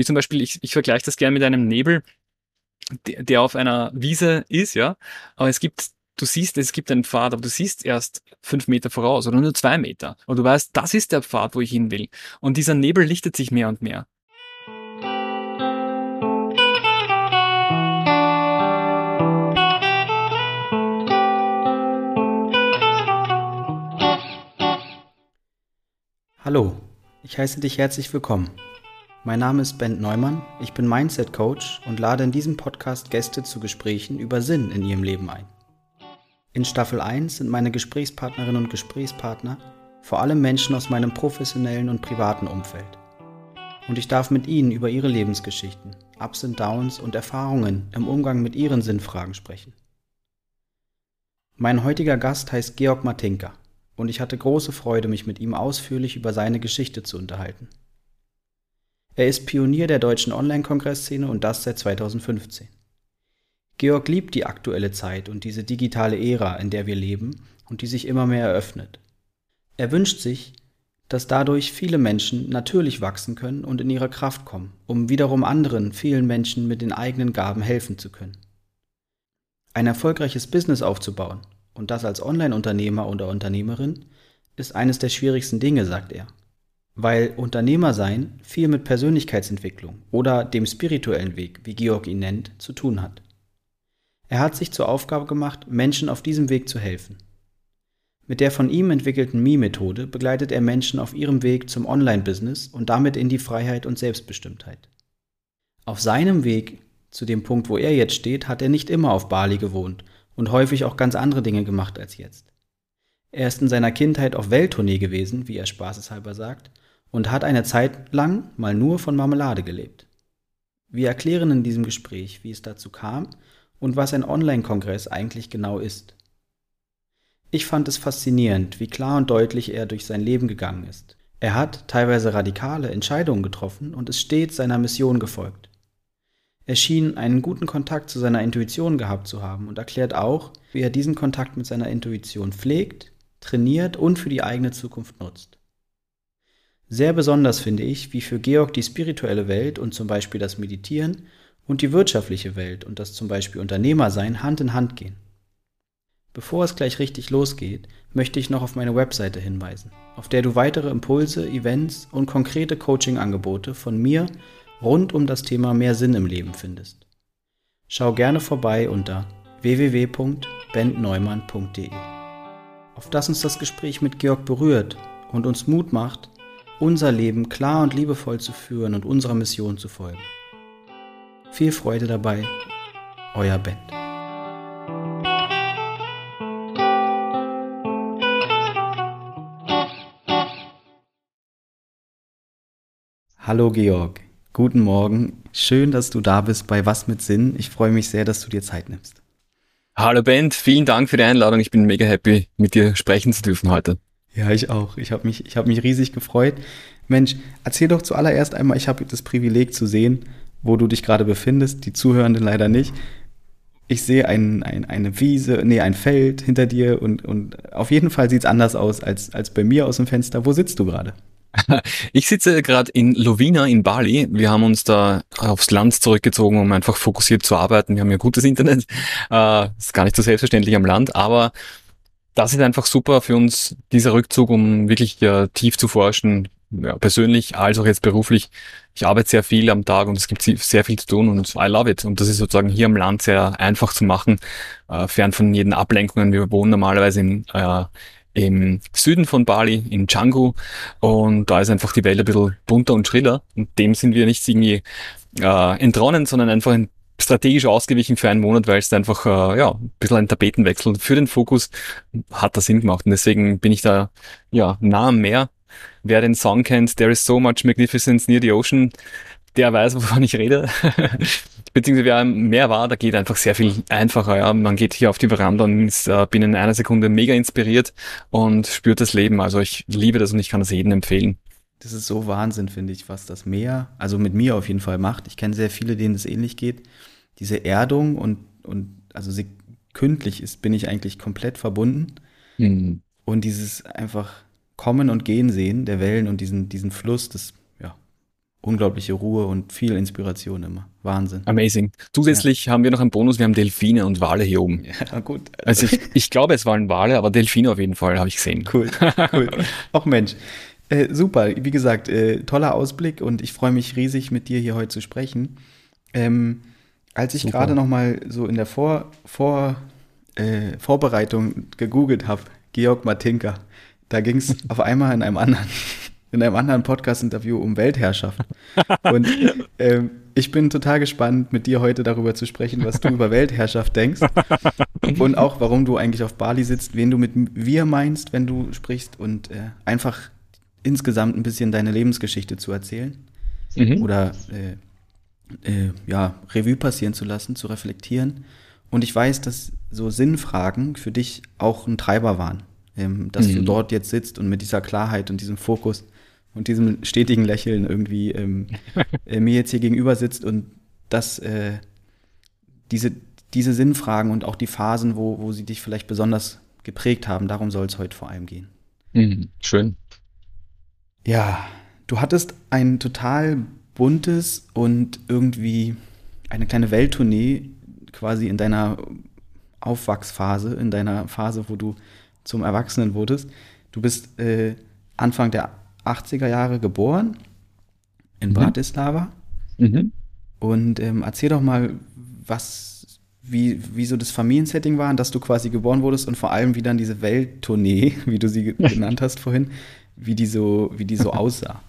Wie zum Beispiel, ich, ich vergleiche das gerne mit einem Nebel, der, der auf einer Wiese ist, ja. Aber es gibt du siehst, es gibt einen Pfad, aber du siehst erst fünf Meter voraus oder nur zwei Meter. Und du weißt, das ist der Pfad, wo ich hin will. Und dieser Nebel lichtet sich mehr und mehr. Hallo, ich heiße dich herzlich willkommen. Mein Name ist Ben Neumann, ich bin Mindset Coach und lade in diesem Podcast Gäste zu Gesprächen über Sinn in ihrem Leben ein. In Staffel 1 sind meine Gesprächspartnerinnen und Gesprächspartner vor allem Menschen aus meinem professionellen und privaten Umfeld. Und ich darf mit ihnen über ihre Lebensgeschichten, Ups und Downs und Erfahrungen im Umgang mit ihren Sinnfragen sprechen. Mein heutiger Gast heißt Georg Martinka und ich hatte große Freude, mich mit ihm ausführlich über seine Geschichte zu unterhalten. Er ist Pionier der deutschen Online-Kongressszene und das seit 2015. Georg liebt die aktuelle Zeit und diese digitale Ära, in der wir leben und die sich immer mehr eröffnet. Er wünscht sich, dass dadurch viele Menschen natürlich wachsen können und in ihre Kraft kommen, um wiederum anderen, vielen Menschen mit den eigenen Gaben helfen zu können. Ein erfolgreiches Business aufzubauen, und das als Online-Unternehmer oder Unternehmerin, ist eines der schwierigsten Dinge, sagt er. Weil Unternehmer sein viel mit Persönlichkeitsentwicklung oder dem spirituellen Weg, wie Georg ihn nennt, zu tun hat. Er hat sich zur Aufgabe gemacht, Menschen auf diesem Weg zu helfen. Mit der von ihm entwickelten Mi-Methode begleitet er Menschen auf ihrem Weg zum Online-Business und damit in die Freiheit und Selbstbestimmtheit. Auf seinem Weg zu dem Punkt, wo er jetzt steht, hat er nicht immer auf Bali gewohnt und häufig auch ganz andere Dinge gemacht als jetzt. Er ist in seiner Kindheit auf Welttournee gewesen, wie er spaßeshalber sagt, und hat eine Zeit lang mal nur von Marmelade gelebt. Wir erklären in diesem Gespräch, wie es dazu kam und was ein Online-Kongress eigentlich genau ist. Ich fand es faszinierend, wie klar und deutlich er durch sein Leben gegangen ist. Er hat teilweise radikale Entscheidungen getroffen und ist stets seiner Mission gefolgt. Er schien einen guten Kontakt zu seiner Intuition gehabt zu haben und erklärt auch, wie er diesen Kontakt mit seiner Intuition pflegt, trainiert und für die eigene Zukunft nutzt. Sehr besonders finde ich, wie für Georg die spirituelle Welt und zum Beispiel das Meditieren und die wirtschaftliche Welt und das zum Beispiel Unternehmersein Hand in Hand gehen. Bevor es gleich richtig losgeht, möchte ich noch auf meine Webseite hinweisen, auf der du weitere Impulse, Events und konkrete Coaching-Angebote von mir rund um das Thema mehr Sinn im Leben findest. Schau gerne vorbei unter www.bentneumann.de. Auf das uns das Gespräch mit Georg berührt und uns Mut macht, unser Leben klar und liebevoll zu führen und unserer Mission zu folgen. Viel Freude dabei, euer Ben. Hallo Georg, guten Morgen. Schön, dass du da bist bei Was mit Sinn. Ich freue mich sehr, dass du dir Zeit nimmst. Hallo Ben, vielen Dank für die Einladung. Ich bin mega happy, mit dir sprechen zu dürfen heute. Ja, ich auch. Ich habe mich, hab mich riesig gefreut. Mensch, erzähl doch zuallererst einmal, ich habe das Privileg zu sehen, wo du dich gerade befindest, die Zuhörenden leider nicht. Ich sehe ein, ein, eine Wiese, nee, ein Feld hinter dir und, und auf jeden Fall sieht es anders aus als, als bei mir aus dem Fenster. Wo sitzt du gerade? Ich sitze gerade in Lovina in Bali. Wir haben uns da aufs Land zurückgezogen, um einfach fokussiert zu arbeiten. Wir haben ja gutes Internet. Äh, ist gar nicht so selbstverständlich am Land, aber das ist einfach super für uns, dieser Rückzug, um wirklich ja, tief zu forschen, ja, persönlich als auch jetzt beruflich. Ich arbeite sehr viel am Tag und es gibt sehr viel zu tun und I love it. Und das ist sozusagen hier am Land sehr einfach zu machen, äh, fern von jeden Ablenkungen. Wir wohnen normalerweise in, äh, im Süden von Bali, in Canggu und da ist einfach die Welt ein bisschen bunter und schriller und dem sind wir nicht irgendwie äh, entronnen, sondern einfach strategisch ausgewichen für einen Monat, weil es einfach äh, ja, ein bisschen ein Tapetenwechsel für den Fokus hat da Sinn gemacht und deswegen bin ich da ja nah am Meer Wer den Song kennt, There is so much magnificence near the ocean, der weiß, wovon ich rede. Beziehungsweise wer mehr war, da geht einfach sehr viel einfacher. Ja. Man geht hier auf die Veranda und ist äh, binnen einer Sekunde mega inspiriert und spürt das Leben. Also ich liebe das und ich kann das jedem empfehlen. Das ist so Wahnsinn, finde ich, was das Meer, also mit mir auf jeden Fall macht. Ich kenne sehr viele, denen es ähnlich geht. Diese Erdung und, und also sie kündlich ist, bin ich eigentlich komplett verbunden. Mhm. Und dieses einfach Kommen und Gehen sehen der Wellen und diesen, diesen Fluss, das ja, unglaubliche Ruhe und viel Inspiration immer. Wahnsinn. Amazing. Zusätzlich ja. haben wir noch einen Bonus, wir haben Delfine und Wale hier oben. Ja, gut. Also ich, ich glaube, es waren Wale, aber Delfine auf jeden Fall, habe ich gesehen. Cool, cool. Auch Mensch. Äh, super, wie gesagt, äh, toller Ausblick und ich freue mich riesig, mit dir hier heute zu sprechen. Ähm, als ich gerade noch mal so in der Vor, Vor, äh, Vorbereitung gegoogelt habe, Georg Matinka, da ging es auf einmal in einem anderen in einem anderen Podcast-Interview um Weltherrschaft. Und ähm, ich bin total gespannt, mit dir heute darüber zu sprechen, was du über Weltherrschaft denkst und auch, warum du eigentlich auf Bali sitzt, wen du mit wir meinst, wenn du sprichst und äh, einfach insgesamt ein bisschen deine Lebensgeschichte zu erzählen mhm. oder äh, äh, ja, Revue passieren zu lassen, zu reflektieren. Und ich weiß, dass so Sinnfragen für dich auch ein Treiber waren, ähm, dass mhm. du dort jetzt sitzt und mit dieser Klarheit und diesem Fokus und diesem stetigen Lächeln irgendwie ähm, äh, mir jetzt hier gegenüber sitzt und dass äh, diese, diese Sinnfragen und auch die Phasen, wo, wo sie dich vielleicht besonders geprägt haben, darum soll es heute vor allem gehen. Mhm, schön. Ja, du hattest ein total buntes und irgendwie eine kleine Welttournee quasi in deiner Aufwachsphase, in deiner Phase, wo du zum Erwachsenen wurdest. Du bist äh, Anfang der 80er Jahre geboren in mhm. Bratislava. Mhm. Und ähm, erzähl doch mal, was, wie, wie so das Familiensetting war, dass du quasi geboren wurdest und vor allem, wie dann diese Welttournee, wie du sie genannt hast vorhin, wie die so, wie die so aussah.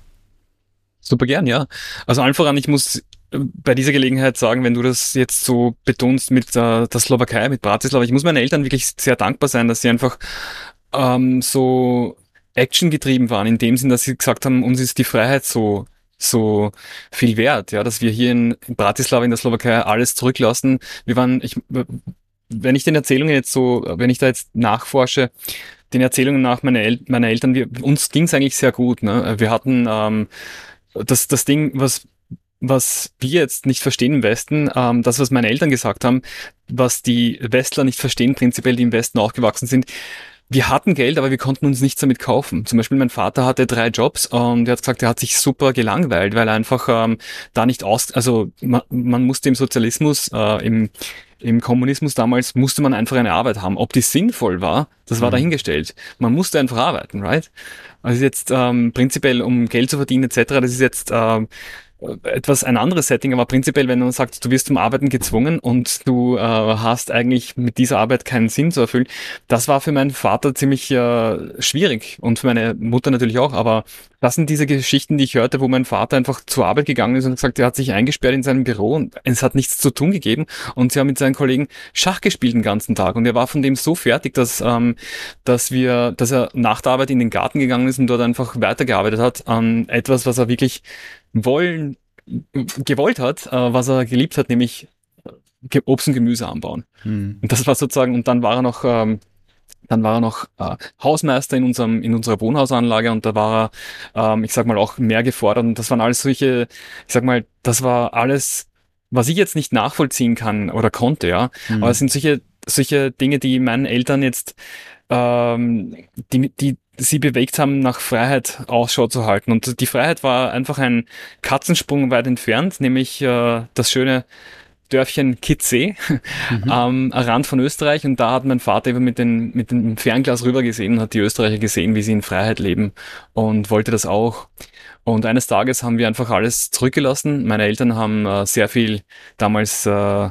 Super gern, ja. Also allen voran, ich muss äh, bei dieser Gelegenheit sagen, wenn du das jetzt so betonst mit äh, der Slowakei, mit Bratislava, ich muss meinen Eltern wirklich sehr dankbar sein, dass sie einfach ähm, so actiongetrieben waren, in dem Sinn, dass sie gesagt haben, uns ist die Freiheit so so viel wert, ja, dass wir hier in Bratislava in der Slowakei alles zurücklassen. Wir waren, ich, wenn ich den Erzählungen jetzt so, wenn ich da jetzt nachforsche, den Erzählungen nach meiner, El meiner Eltern, wir, uns ging es eigentlich sehr gut. Ne? Wir hatten ähm, das, das Ding, was was wir jetzt nicht verstehen im Westen, ähm, das, was meine Eltern gesagt haben, was die Westler nicht verstehen, prinzipiell, die im Westen aufgewachsen sind, wir hatten Geld, aber wir konnten uns nichts damit kaufen. Zum Beispiel mein Vater hatte drei Jobs und er hat gesagt, er hat sich super gelangweilt, weil er einfach ähm, da nicht aus, also man, man musste im Sozialismus, äh, im, im Kommunismus damals musste man einfach eine Arbeit haben. Ob die sinnvoll war, das war mhm. dahingestellt. Man musste einfach arbeiten, right? Also jetzt ähm, prinzipiell, um Geld zu verdienen etc., das ist jetzt ähm, etwas ein anderes Setting, aber prinzipiell, wenn man sagt, du wirst zum Arbeiten gezwungen und du äh, hast eigentlich mit dieser Arbeit keinen Sinn zu erfüllen, das war für meinen Vater ziemlich äh, schwierig und für meine Mutter natürlich auch, aber das sind diese Geschichten, die ich hörte, wo mein Vater einfach zur Arbeit gegangen ist und gesagt, er hat sich eingesperrt in seinem Büro und es hat nichts zu tun gegeben. Und sie haben mit seinen Kollegen Schach gespielt den ganzen Tag. Und er war von dem so fertig, dass, ähm, dass wir, dass er nach der Arbeit in den Garten gegangen ist und dort einfach weitergearbeitet hat an etwas, was er wirklich wollen, gewollt hat, äh, was er geliebt hat, nämlich Obst und Gemüse anbauen. Mhm. Und das war sozusagen, und dann war er noch, ähm, dann war er noch äh, Hausmeister in unserem in unserer Wohnhausanlage und da war er, ähm, ich sag mal, auch mehr gefordert. Und das waren alles solche, ich sag mal, das war alles, was ich jetzt nicht nachvollziehen kann oder konnte, ja. Mhm. Aber es sind solche solche Dinge, die meinen Eltern jetzt ähm, die, die sie bewegt haben, nach Freiheit Ausschau zu halten. Und die Freiheit war einfach ein Katzensprung weit entfernt, nämlich äh, das schöne Dörfchen Kitzee mhm. am Rand von Österreich und da hat mein Vater eben mit, den, mit dem Fernglas rübergesehen und hat die Österreicher gesehen, wie sie in Freiheit leben und wollte das auch. Und eines Tages haben wir einfach alles zurückgelassen. Meine Eltern haben äh, sehr viel damals äh,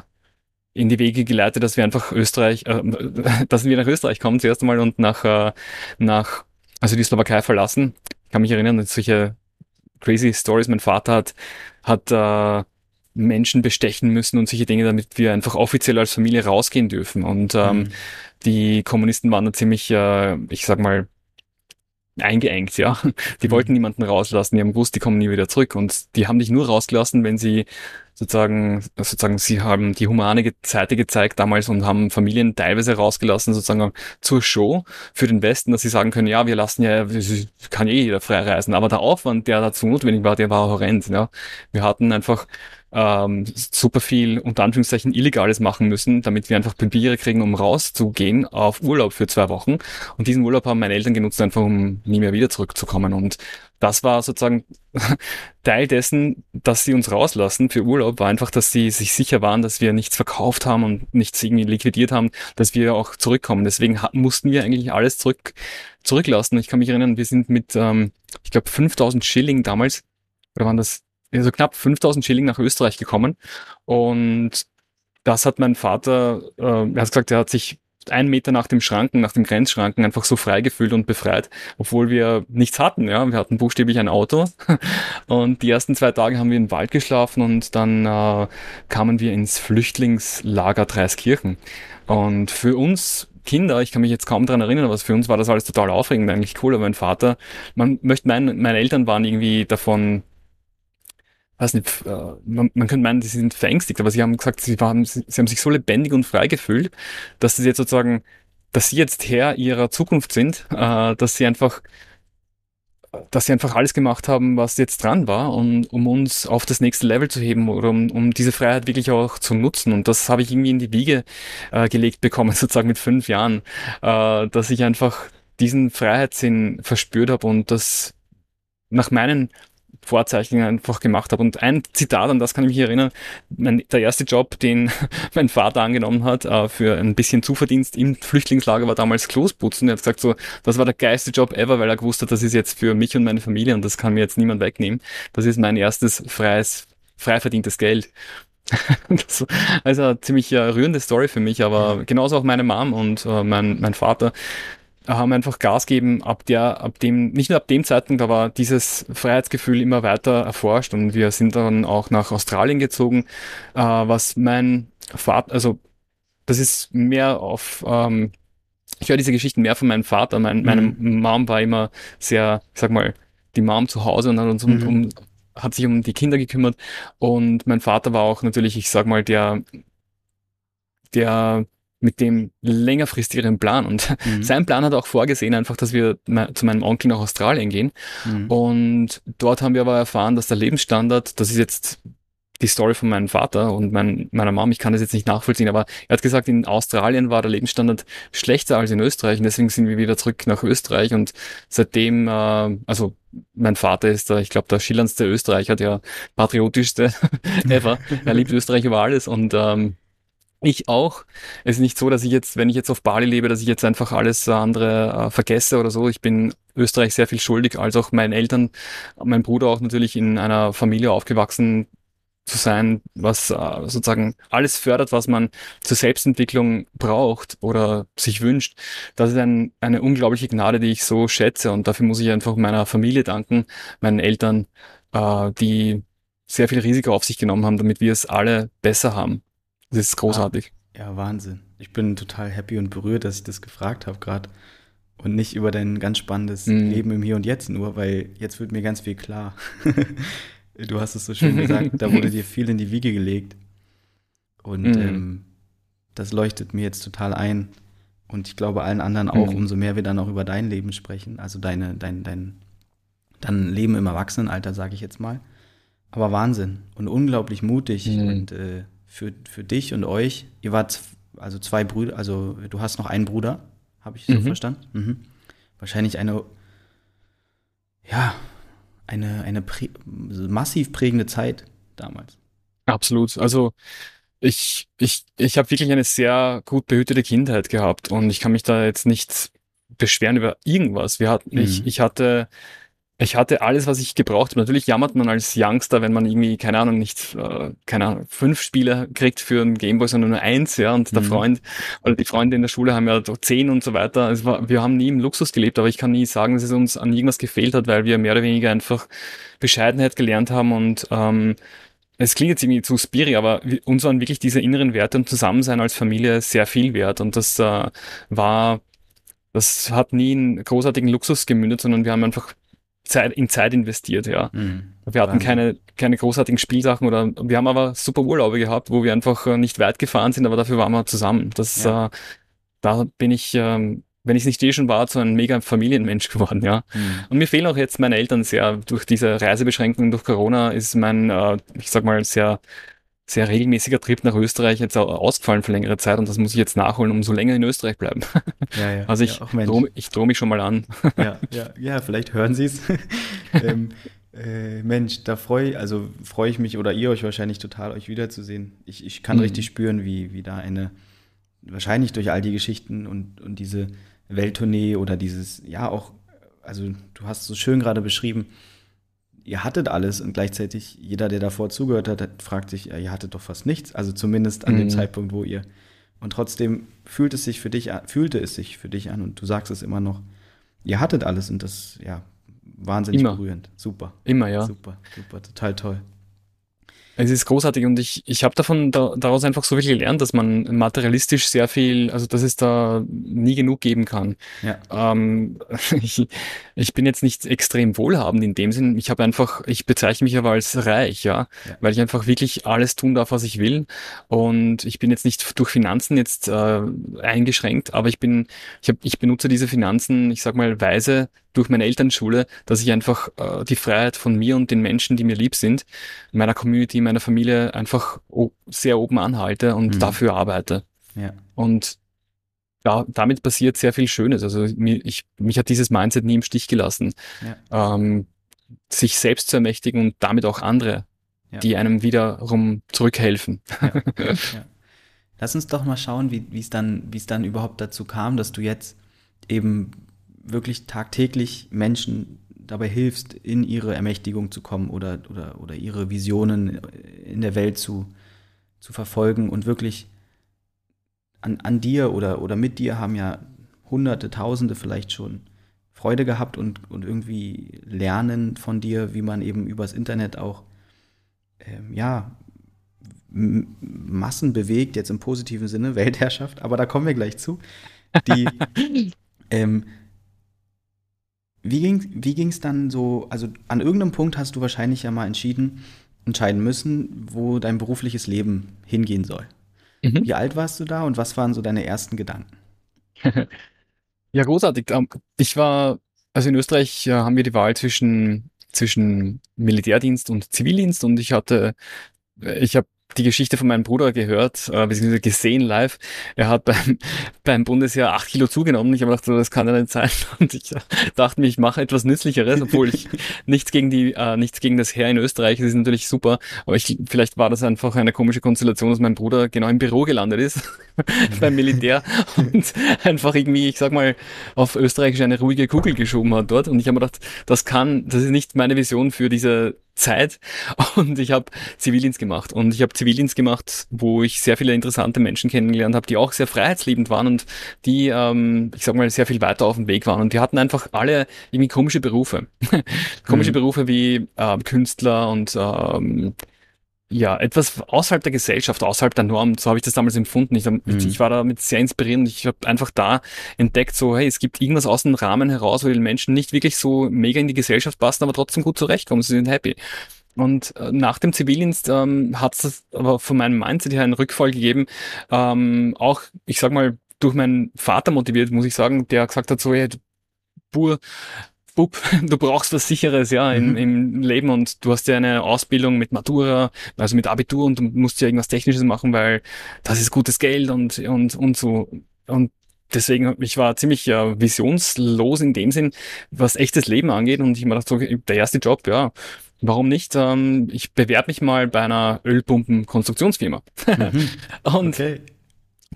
in die Wege geleitet, dass wir einfach Österreich, äh, dass wir nach Österreich kommen zuerst einmal und nach, äh, nach also die Slowakei verlassen. Ich kann mich erinnern, dass solche crazy Stories. Mein Vater hat, hat äh, Menschen bestechen müssen und solche Dinge, damit wir einfach offiziell als Familie rausgehen dürfen. Und ähm, mhm. die Kommunisten waren da ziemlich, äh, ich sag mal, eingeengt, ja. Die mhm. wollten niemanden rauslassen, die haben gewusst, die kommen nie wieder zurück. Und die haben dich nur rausgelassen, wenn sie sozusagen, sozusagen, sie haben die humane Seite gezeigt damals und haben Familien teilweise rausgelassen, sozusagen zur Show für den Westen, dass sie sagen können, ja, wir lassen ja, kann eh jeder frei reisen. Aber der Aufwand, der dazu notwendig war, der war horrend, ja. Wir hatten einfach ähm, super viel unter Anführungszeichen Illegales machen müssen, damit wir einfach Papiere kriegen, um rauszugehen auf Urlaub für zwei Wochen. Und diesen Urlaub haben meine Eltern genutzt, einfach um nie mehr wieder zurückzukommen. Und das war sozusagen Teil dessen, dass sie uns rauslassen für Urlaub, war einfach, dass sie sich sicher waren, dass wir nichts verkauft haben und nichts irgendwie liquidiert haben, dass wir auch zurückkommen. Deswegen mussten wir eigentlich alles zurück, zurücklassen. Ich kann mich erinnern, wir sind mit, ähm, ich glaube, 5000 Schilling damals, oder waren das, also knapp 5000 Schilling nach Österreich gekommen. Und das hat mein Vater, äh, er hat gesagt, er hat sich einen Meter nach dem Schranken, nach dem Grenzschranken einfach so frei gefühlt und befreit, obwohl wir nichts hatten. Ja, wir hatten buchstäblich ein Auto und die ersten zwei Tage haben wir im Wald geschlafen und dann äh, kamen wir ins Flüchtlingslager Dreiskirchen. Und für uns Kinder, ich kann mich jetzt kaum dran erinnern, aber für uns war das alles total aufregend, eigentlich cool. Aber mein Vater, man möchte meinen, meine Eltern waren irgendwie davon weiß nicht, äh, man, man könnte meinen, sie sind verängstigt, aber sie haben gesagt, sie, waren, sie, sie haben sich so lebendig und frei gefühlt, dass sie jetzt sozusagen, dass sie jetzt Herr ihrer Zukunft sind, äh, dass sie einfach dass sie einfach alles gemacht haben, was jetzt dran war, und, um uns auf das nächste Level zu heben oder um, um diese Freiheit wirklich auch zu nutzen. Und das habe ich irgendwie in die Wiege äh, gelegt bekommen, sozusagen mit fünf Jahren, äh, dass ich einfach diesen Freiheitssinn verspürt habe und das nach meinen Vorzeichen einfach gemacht habe. Und ein Zitat, an das kann ich mich erinnern, mein, der erste Job, den mein Vater angenommen hat, äh, für ein bisschen Zuverdienst im Flüchtlingslager, war damals Klosputzen. Er hat gesagt so, das war der geilste Job ever, weil er gewusst hat, das ist jetzt für mich und meine Familie und das kann mir jetzt niemand wegnehmen. Das ist mein erstes freies, frei verdientes Geld. das, also eine ziemlich äh, rührende Story für mich, aber genauso auch meine Mom und äh, mein, mein Vater haben einfach Gas geben, ab der, ab dem, nicht nur ab dem Zeitpunkt, aber dieses Freiheitsgefühl immer weiter erforscht und wir sind dann auch nach Australien gezogen, äh, was mein Vater, also das ist mehr auf, ähm, ich höre diese Geschichten mehr von meinem Vater, mein, mhm. meine Mom war immer sehr, ich sag mal, die Mom zu Hause und hat uns mhm. um hat sich um die Kinder gekümmert und mein Vater war auch natürlich, ich sag mal, der, der mit dem längerfristigeren Plan. Und mhm. sein Plan hat auch vorgesehen, einfach, dass wir zu meinem Onkel nach Australien gehen. Mhm. Und dort haben wir aber erfahren, dass der Lebensstandard, das ist jetzt die Story von meinem Vater und mein, meiner Mom, ich kann das jetzt nicht nachvollziehen, aber er hat gesagt, in Australien war der Lebensstandard schlechter als in Österreich und deswegen sind wir wieder zurück nach Österreich und seitdem, äh, also mein Vater ist da, ich glaube, der schillerndste Österreicher, der patriotischste ever. er liebt Österreich über alles und ähm, ich auch. Es ist nicht so, dass ich jetzt, wenn ich jetzt auf Bali lebe, dass ich jetzt einfach alles andere äh, vergesse oder so. Ich bin Österreich sehr viel schuldig, als auch meinen Eltern, mein Bruder auch natürlich in einer Familie aufgewachsen zu sein, was äh, sozusagen alles fördert, was man zur Selbstentwicklung braucht oder sich wünscht. Das ist ein, eine unglaubliche Gnade, die ich so schätze und dafür muss ich einfach meiner Familie danken, meinen Eltern, äh, die sehr viel Risiko auf sich genommen haben, damit wir es alle besser haben. Das ist großartig. Ja, ja, Wahnsinn. Ich bin total happy und berührt, dass ich das gefragt habe gerade. Und nicht über dein ganz spannendes mhm. Leben im Hier und Jetzt nur, weil jetzt wird mir ganz viel klar. du hast es so schön gesagt, da wurde dir viel in die Wiege gelegt. Und mhm. ähm, das leuchtet mir jetzt total ein. Und ich glaube allen anderen auch, mhm. umso mehr wir dann auch über dein Leben sprechen, also deine, dein, dein, dein Leben im Erwachsenenalter, sage ich jetzt mal. Aber Wahnsinn und unglaublich mutig mhm. und äh, für, für dich und euch. Ihr wart also zwei Brüder, also du hast noch einen Bruder, habe ich so mhm. verstanden? Mhm. Wahrscheinlich eine, ja, eine, eine prä massiv prägende Zeit damals. Absolut. Also ich, ich, ich habe wirklich eine sehr gut behütete Kindheit gehabt und ich kann mich da jetzt nicht beschweren über irgendwas. Wir hatten, mhm. ich, ich hatte ich hatte alles, was ich gebraucht habe. Natürlich jammert man als Youngster, wenn man irgendwie, keine Ahnung, nicht, äh, keine Ahnung, fünf Spiele kriegt für einen Gameboy, sondern nur eins, ja. Und der mhm. Freund oder die Freunde in der Schule haben ja zehn und so weiter. Also wir haben nie im Luxus gelebt, aber ich kann nie sagen, dass es uns an irgendwas gefehlt hat, weil wir mehr oder weniger einfach Bescheidenheit gelernt haben und ähm, es klingt jetzt irgendwie zu spiri, aber uns waren wirklich diese inneren Werte und Zusammensein als Familie sehr viel wert. Und das äh, war, das hat nie in großartigen Luxus gemündet, sondern wir haben einfach Zeit, in Zeit investiert, ja. Mhm. Wir hatten keine, keine großartigen Spielsachen oder wir haben aber super Urlaube gehabt, wo wir einfach äh, nicht weit gefahren sind, aber dafür waren wir zusammen. Das, ja. äh, da bin ich, ähm, wenn ich es nicht eh schon war, zu einem mega Familienmensch geworden, ja. Mhm. Und mir fehlen auch jetzt meine Eltern sehr. Durch diese Reisebeschränkungen, durch Corona ist mein, äh, ich sag mal, sehr sehr regelmäßiger Trip nach Österreich jetzt ausgefallen für längere Zeit und das muss ich jetzt nachholen, um so länger in Österreich bleiben. Ja, ja. Also ich, ja, droh, ich drohe mich schon mal an. Ja, ja, ja vielleicht hören Sie es. ähm, äh, Mensch, da freue also freu ich mich oder ihr euch wahrscheinlich total, euch wiederzusehen. Ich, ich kann mhm. richtig spüren, wie, wie da eine, wahrscheinlich durch all die Geschichten und, und diese Welttournee oder dieses, ja auch, also du hast so schön gerade beschrieben, ihr hattet alles und gleichzeitig jeder, der davor zugehört hat, fragt sich, ihr hattet doch fast nichts. Also zumindest an mhm. dem Zeitpunkt, wo ihr. Und trotzdem fühlt es sich für dich an, fühlte es sich für dich an und du sagst es immer noch. Ihr hattet alles und das, ja, wahnsinnig immer. berührend. Super. Immer, ja. Super, super, total toll. Es ist großartig und ich, ich habe davon da, daraus einfach so viel gelernt, dass man materialistisch sehr viel, also dass es da nie genug geben kann. Ja. Ähm, ich, ich bin jetzt nicht extrem wohlhabend in dem Sinn. Ich habe einfach, ich bezeichne mich aber als reich, ja? ja, weil ich einfach wirklich alles tun darf, was ich will. Und ich bin jetzt nicht durch Finanzen jetzt äh, eingeschränkt, aber ich bin, ich habe, ich benutze diese Finanzen, ich sag mal weise durch meine Elternschule, dass ich einfach äh, die Freiheit von mir und den Menschen, die mir lieb sind, meiner Community, meiner Familie einfach sehr oben anhalte und mhm. dafür arbeite. Ja. Und da, damit passiert sehr viel Schönes. Also ich, mich hat dieses Mindset nie im Stich gelassen. Ja. Ähm, sich selbst zu ermächtigen und damit auch andere, ja. die einem wiederum zurückhelfen. Ja. Lass uns doch mal schauen, wie es dann, wie es dann überhaupt dazu kam, dass du jetzt eben wirklich tagtäglich Menschen dabei hilfst, in ihre Ermächtigung zu kommen oder, oder, oder ihre Visionen in der Welt zu, zu verfolgen und wirklich an, an dir oder, oder mit dir haben ja Hunderte, Tausende vielleicht schon Freude gehabt und, und irgendwie lernen von dir, wie man eben übers Internet auch ähm, ja, Massen bewegt, jetzt im positiven Sinne, Weltherrschaft, aber da kommen wir gleich zu. Die, ähm, wie ging wie ging's dann so, also an irgendeinem Punkt hast du wahrscheinlich ja mal entschieden, entscheiden müssen, wo dein berufliches Leben hingehen soll. Mhm. Wie alt warst du da und was waren so deine ersten Gedanken? ja, großartig. Ähm, ich war, also in Österreich äh, haben wir die Wahl zwischen, zwischen Militärdienst und Zivildienst und ich hatte, äh, ich habe die Geschichte von meinem Bruder gehört, äh, beziehungsweise gesehen live. Er hat beim, beim Bundesjahr acht Kilo zugenommen. Ich habe gedacht, so, das kann ja nicht sein. Und ich dachte mir, ich mache etwas Nützlicheres, obwohl ich nichts gegen die, äh, nichts gegen das Heer in Österreich, das ist natürlich super. Aber ich, vielleicht war das einfach eine komische Konstellation, dass mein Bruder genau im Büro gelandet ist, beim Militär und einfach irgendwie, ich sag mal, auf Österreichisch eine ruhige Kugel geschoben hat dort. Und ich habe mir gedacht, das kann, das ist nicht meine Vision für diese Zeit und ich habe Zivildienst gemacht und ich habe Zivildienst gemacht, wo ich sehr viele interessante Menschen kennengelernt habe, die auch sehr freiheitsliebend waren und die, ähm, ich sag mal, sehr viel weiter auf dem Weg waren und die hatten einfach alle irgendwie komische Berufe. komische mhm. Berufe wie äh, Künstler und ähm, ja, etwas außerhalb der Gesellschaft, außerhalb der Norm, so habe ich das damals empfunden. Ich, mhm. ich war damit sehr inspirierend. Ich habe einfach da entdeckt, so, hey, es gibt irgendwas aus dem Rahmen heraus, wo die Menschen nicht wirklich so mega in die Gesellschaft passen, aber trotzdem gut zurechtkommen, sie sind happy. Und äh, nach dem Zivildienst ähm, hat es aber von meinem Mindset her einen Rückfall gegeben. Ähm, auch, ich sag mal, durch meinen Vater motiviert, muss ich sagen, der gesagt hat, so, hey, Bur, Bub, du brauchst was sicheres, ja, im, mhm. im Leben und du hast ja eine Ausbildung mit Matura, also mit Abitur und du musst ja irgendwas Technisches machen, weil das ist gutes Geld und, und, und so. Und deswegen, ich war ziemlich äh, visionslos in dem Sinn, was echtes Leben angeht und ich mir dachte, so, der erste Job, ja, warum nicht? Ähm, ich bewerbe mich mal bei einer Ölpumpen-Konstruktionsfirma. Mhm. und okay.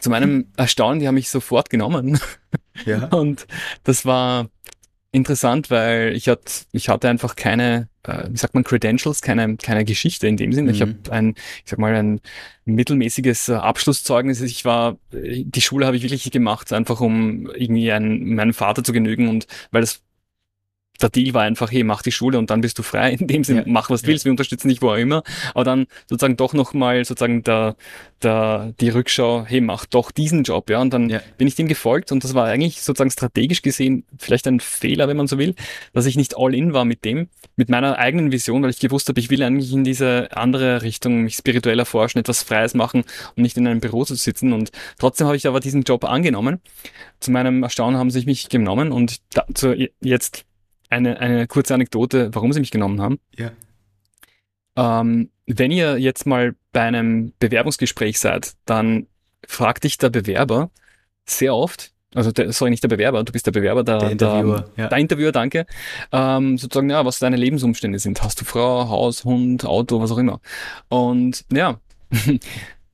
zu meinem Erstaunen, die haben mich sofort genommen. Ja. Und das war interessant, weil ich hatte, ich hatte einfach keine, äh, wie sagt man, Credentials, keine, keine Geschichte in dem Sinne. Mhm. Ich habe ein, ich sag mal, ein mittelmäßiges äh, Abschlusszeugnis. Ich war, die Schule habe ich wirklich gemacht, einfach um irgendwie einen, meinem Vater zu genügen und weil das der Deal war einfach, hey, mach die Schule und dann bist du frei. In dem Sinne, ja. mach was du willst, wir unterstützen dich wo auch immer. Aber dann sozusagen doch nochmal sozusagen der, der, die Rückschau, hey, mach doch diesen Job, ja. Und dann ja. bin ich dem gefolgt und das war eigentlich sozusagen strategisch gesehen vielleicht ein Fehler, wenn man so will, dass ich nicht all in war mit dem, mit meiner eigenen Vision, weil ich gewusst habe, ich will eigentlich in diese andere Richtung mich spirituell erforschen, etwas Freies machen und nicht in einem Büro zu sitzen. Und trotzdem habe ich aber diesen Job angenommen. Zu meinem Erstaunen haben sie mich genommen und da, zu, jetzt eine, eine kurze Anekdote, warum sie mich genommen haben. Ja. Ähm, wenn ihr jetzt mal bei einem Bewerbungsgespräch seid, dann fragt dich der Bewerber sehr oft, also der, sorry, nicht der Bewerber, du bist der Bewerber, der, der Interviewer, der, ja. der Interviewer danke, ähm, sozusagen, ja, was deine Lebensumstände sind. Hast du Frau, Haus, Hund, Auto, was auch immer. Und ja,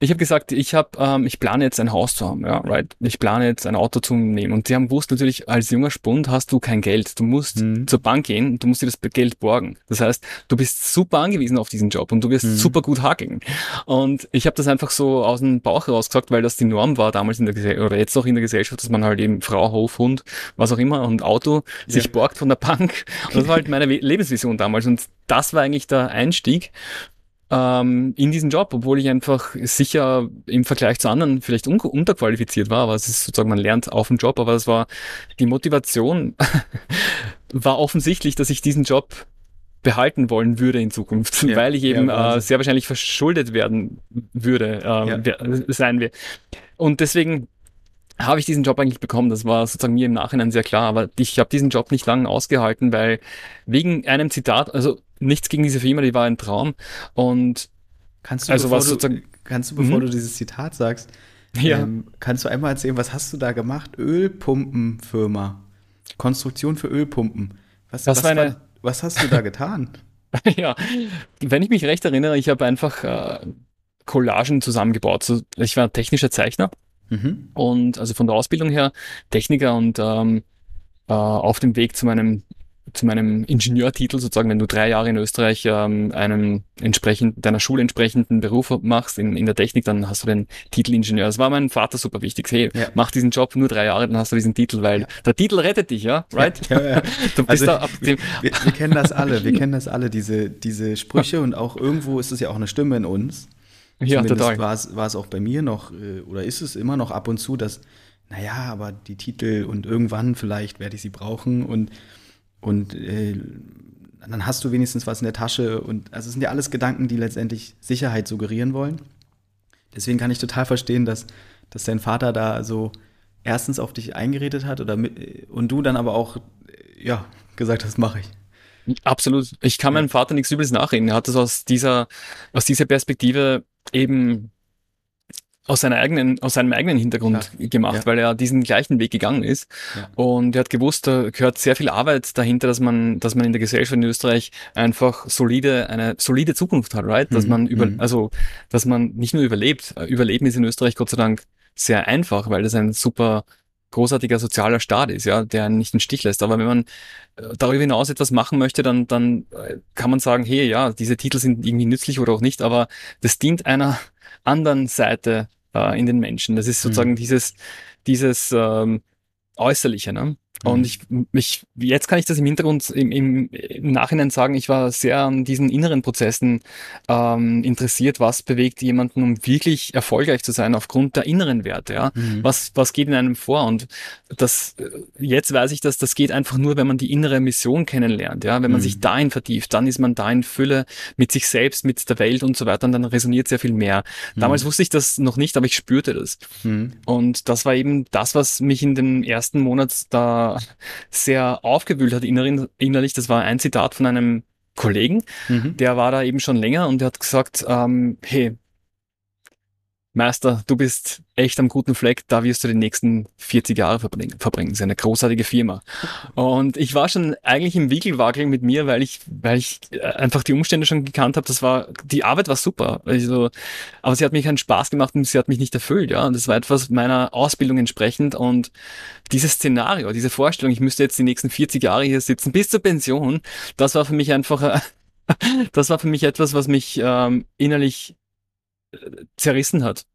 ich habe gesagt, ich habe, ähm, ich plane jetzt ein Haus zu haben, ja, right. Ich plane jetzt ein Auto zu nehmen. Und die haben gewusst, natürlich als junger Spund hast du kein Geld. Du musst mhm. zur Bank gehen, du musst dir das Geld borgen. Das heißt, du bist super angewiesen auf diesen Job und du wirst mhm. super gut hakeln. Und ich habe das einfach so aus dem Bauch heraus gesagt, weil das die Norm war damals in der Gesellschaft oder jetzt auch in der Gesellschaft, dass man halt eben Frau, Hof, Hund, was auch immer und Auto ja. sich borgt von der Bank. Und das war halt meine Lebensvision damals. Und das war eigentlich der Einstieg ähm, in diesen Job, obwohl ich einfach sicher im Vergleich zu anderen vielleicht un unterqualifiziert war, aber es ist sozusagen, man lernt auf dem Job, aber es war die Motivation war offensichtlich, dass ich diesen Job behalten wollen würde in Zukunft, ja, weil ich eben ja, äh, sehr wahrscheinlich verschuldet werden würde, äh, ja. sein wir. Und deswegen habe ich diesen Job eigentlich bekommen. Das war sozusagen mir im Nachhinein sehr klar. Aber ich habe diesen Job nicht lange ausgehalten, weil wegen einem Zitat, also nichts gegen diese Firma, die war ein Traum. Und kannst du, also was du, sozusagen, kannst du, bevor mhm. du dieses Zitat sagst, ja. ähm, kannst du einmal erzählen, was hast du da gemacht? Ölpumpenfirma. Konstruktion für Ölpumpen. Was, was, was, eine... was hast du da getan? ja, wenn ich mich recht erinnere, ich habe einfach äh, Collagen zusammengebaut. So, ich war technischer Zeichner mhm. und also von der Ausbildung her Techniker und ähm, äh, auf dem Weg zu meinem zu meinem Ingenieurtitel sozusagen, wenn du drei Jahre in Österreich ähm, einen entsprechend, deiner Schule entsprechenden Beruf machst in, in der Technik, dann hast du den Titel Ingenieur. Das war meinem Vater super wichtig. Hey, ja. mach diesen Job nur drei Jahre, dann hast du diesen Titel, weil ja. der Titel rettet dich, ja, right? Ja, ja, du bist also, da ab dem wir, wir, kennen das alle, wir kennen das alle, diese, diese Sprüche und auch irgendwo ist es ja auch eine Stimme in uns. Ja, total. War es, war es auch bei mir noch, äh, oder ist es immer noch ab und zu, dass, naja, aber die Titel und irgendwann vielleicht werde ich sie brauchen und und äh, dann hast du wenigstens was in der Tasche. Und also es sind ja alles Gedanken, die letztendlich Sicherheit suggerieren wollen. Deswegen kann ich total verstehen, dass, dass dein Vater da so erstens auf dich eingeredet hat oder mit, und du dann aber auch ja gesagt hast, mache ich. Absolut. Ich kann meinem Vater nichts Übles nachreden. Er hat es aus dieser, aus dieser Perspektive eben aus, seiner eigenen, aus seinem eigenen Hintergrund ja. gemacht, ja. weil er diesen gleichen Weg gegangen ist. Ja. Und er hat gewusst, da gehört sehr viel Arbeit dahinter, dass man, dass man in der Gesellschaft in Österreich einfach solide, eine solide Zukunft hat, right? Dass mhm. man über, mhm. also, dass man nicht nur überlebt. Überleben ist in Österreich Gott sei Dank sehr einfach, weil das ein super großartiger sozialer Staat ist, ja, der einen nicht einen Stich lässt. Aber wenn man äh, darüber hinaus etwas machen möchte, dann, dann äh, kann man sagen, hey, ja, diese Titel sind irgendwie nützlich oder auch nicht, aber das dient einer anderen Seite äh, in den Menschen. Das ist sozusagen mhm. dieses, dieses ähm, Äußerliche. Ne? Und mhm. ich, ich, jetzt kann ich das im Hintergrund, im, im, im Nachhinein sagen, ich war sehr an diesen inneren Prozessen ähm, interessiert. Was bewegt jemanden, um wirklich erfolgreich zu sein aufgrund der inneren Werte? Ja? Mhm. Was, was geht in einem vor? Und das, jetzt weiß ich, dass das geht einfach nur, wenn man die innere Mission kennenlernt. Ja? Wenn man mhm. sich dahin vertieft, dann ist man da in Fülle mit sich selbst, mit der Welt und so weiter. Und dann resoniert sehr viel mehr. Mhm. Damals wusste ich das noch nicht, aber ich spürte das. Mhm. Und das war eben das, was mich in den ersten Monat da sehr aufgewühlt hat innerlich. Das war ein Zitat von einem Kollegen, mhm. der war da eben schon länger und der hat gesagt, ähm, hey, Meister, du bist echt am guten Fleck, da wirst du die nächsten 40 Jahre verbringen. verbringen. Das ist eine großartige Firma. Und ich war schon eigentlich im Wickelwackel mit mir, weil ich, weil ich äh, einfach die Umstände schon gekannt habe. Das war, die Arbeit war super. Also, aber sie hat mich einen Spaß gemacht und sie hat mich nicht erfüllt, ja. Und das war etwas meiner Ausbildung entsprechend. Und dieses Szenario, diese Vorstellung, ich müsste jetzt die nächsten 40 Jahre hier sitzen bis zur Pension, das war für mich einfach, das war für mich etwas, was mich ähm, innerlich zerrissen hat.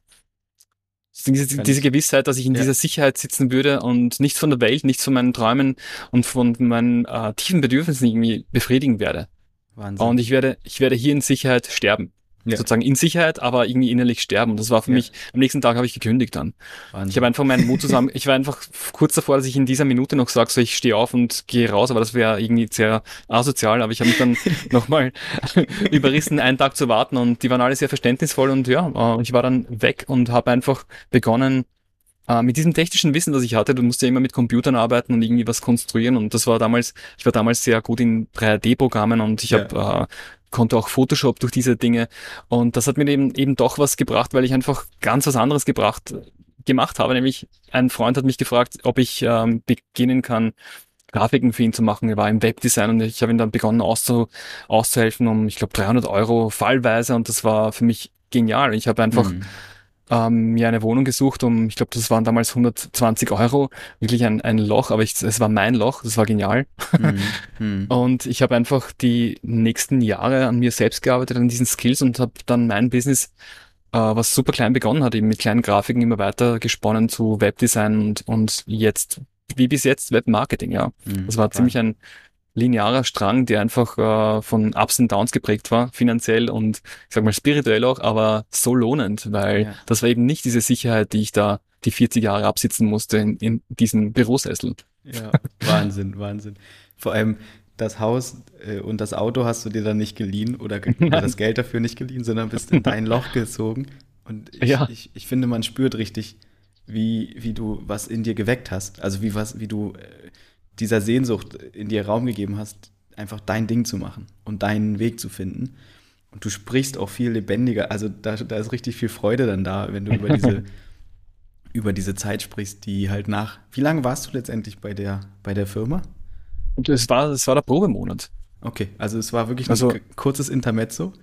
Diese, diese Gewissheit, dass ich in ja. dieser Sicherheit sitzen würde und nichts von der Welt, nichts von meinen Träumen und von meinen äh, tiefen Bedürfnissen irgendwie befriedigen werde. Wahnsinn. Und ich werde, ich werde hier in Sicherheit sterben ja. sozusagen in Sicherheit, aber irgendwie innerlich sterben. Und das war für ja. mich, am nächsten Tag habe ich gekündigt dann. Wahnsinn. Ich habe einfach meinen Mut zusammen, ich war einfach kurz davor, dass ich in dieser Minute noch sage, so ich stehe auf und gehe raus, aber das wäre irgendwie sehr asozial, aber ich habe mich dann nochmal überrissen, einen Tag zu warten und die waren alle sehr verständnisvoll und ja, äh, ich war dann weg und habe einfach begonnen, äh, mit diesem technischen Wissen, das ich hatte, du musst ja immer mit Computern arbeiten und irgendwie was konstruieren und das war damals, ich war damals sehr gut in 3D-Programmen und ich ja. habe konnte auch Photoshop durch diese Dinge. Und das hat mir eben, eben doch was gebracht, weil ich einfach ganz was anderes gebracht, gemacht habe. Nämlich ein Freund hat mich gefragt, ob ich ähm, beginnen kann, Grafiken für ihn zu machen. Er war im Webdesign und ich habe ihn dann begonnen auszu, auszuhelfen um, ich glaube, 300 Euro fallweise und das war für mich genial. Ich habe einfach mhm. Ähm, mir eine Wohnung gesucht um, ich glaube, das waren damals 120 Euro, wirklich ein, ein Loch, aber ich, es war mein Loch, das war genial. Mhm. Mhm. und ich habe einfach die nächsten Jahre an mir selbst gearbeitet, an diesen Skills und habe dann mein Business äh, was super klein begonnen hat, eben mit kleinen Grafiken immer weiter gesponnen zu Webdesign und, und jetzt wie bis jetzt Webmarketing, ja. Mhm, das war klar. ziemlich ein linearer Strang, der einfach äh, von Ups und Downs geprägt war, finanziell und ich sag mal spirituell auch, aber so lohnend, weil ja. das war eben nicht diese Sicherheit, die ich da die 40 Jahre absitzen musste in, in diesen Bürosessel. Ja, Wahnsinn, Wahnsinn. Vor allem das Haus äh, und das Auto hast du dir dann nicht geliehen oder, oder das Geld dafür nicht geliehen, sondern bist in dein Loch gezogen. Und ich, ja. ich, ich finde, man spürt richtig, wie, wie du was in dir geweckt hast. Also wie was, wie du äh, dieser Sehnsucht in dir Raum gegeben hast, einfach dein Ding zu machen und deinen Weg zu finden. Und du sprichst auch viel lebendiger. Also da, da ist richtig viel Freude dann da, wenn du über diese, über diese Zeit sprichst, die halt nach. Wie lange warst du letztendlich bei der, bei der Firma? Es war, es war der Probemonat. Okay, also es war wirklich also, ein kurzes Intermezzo.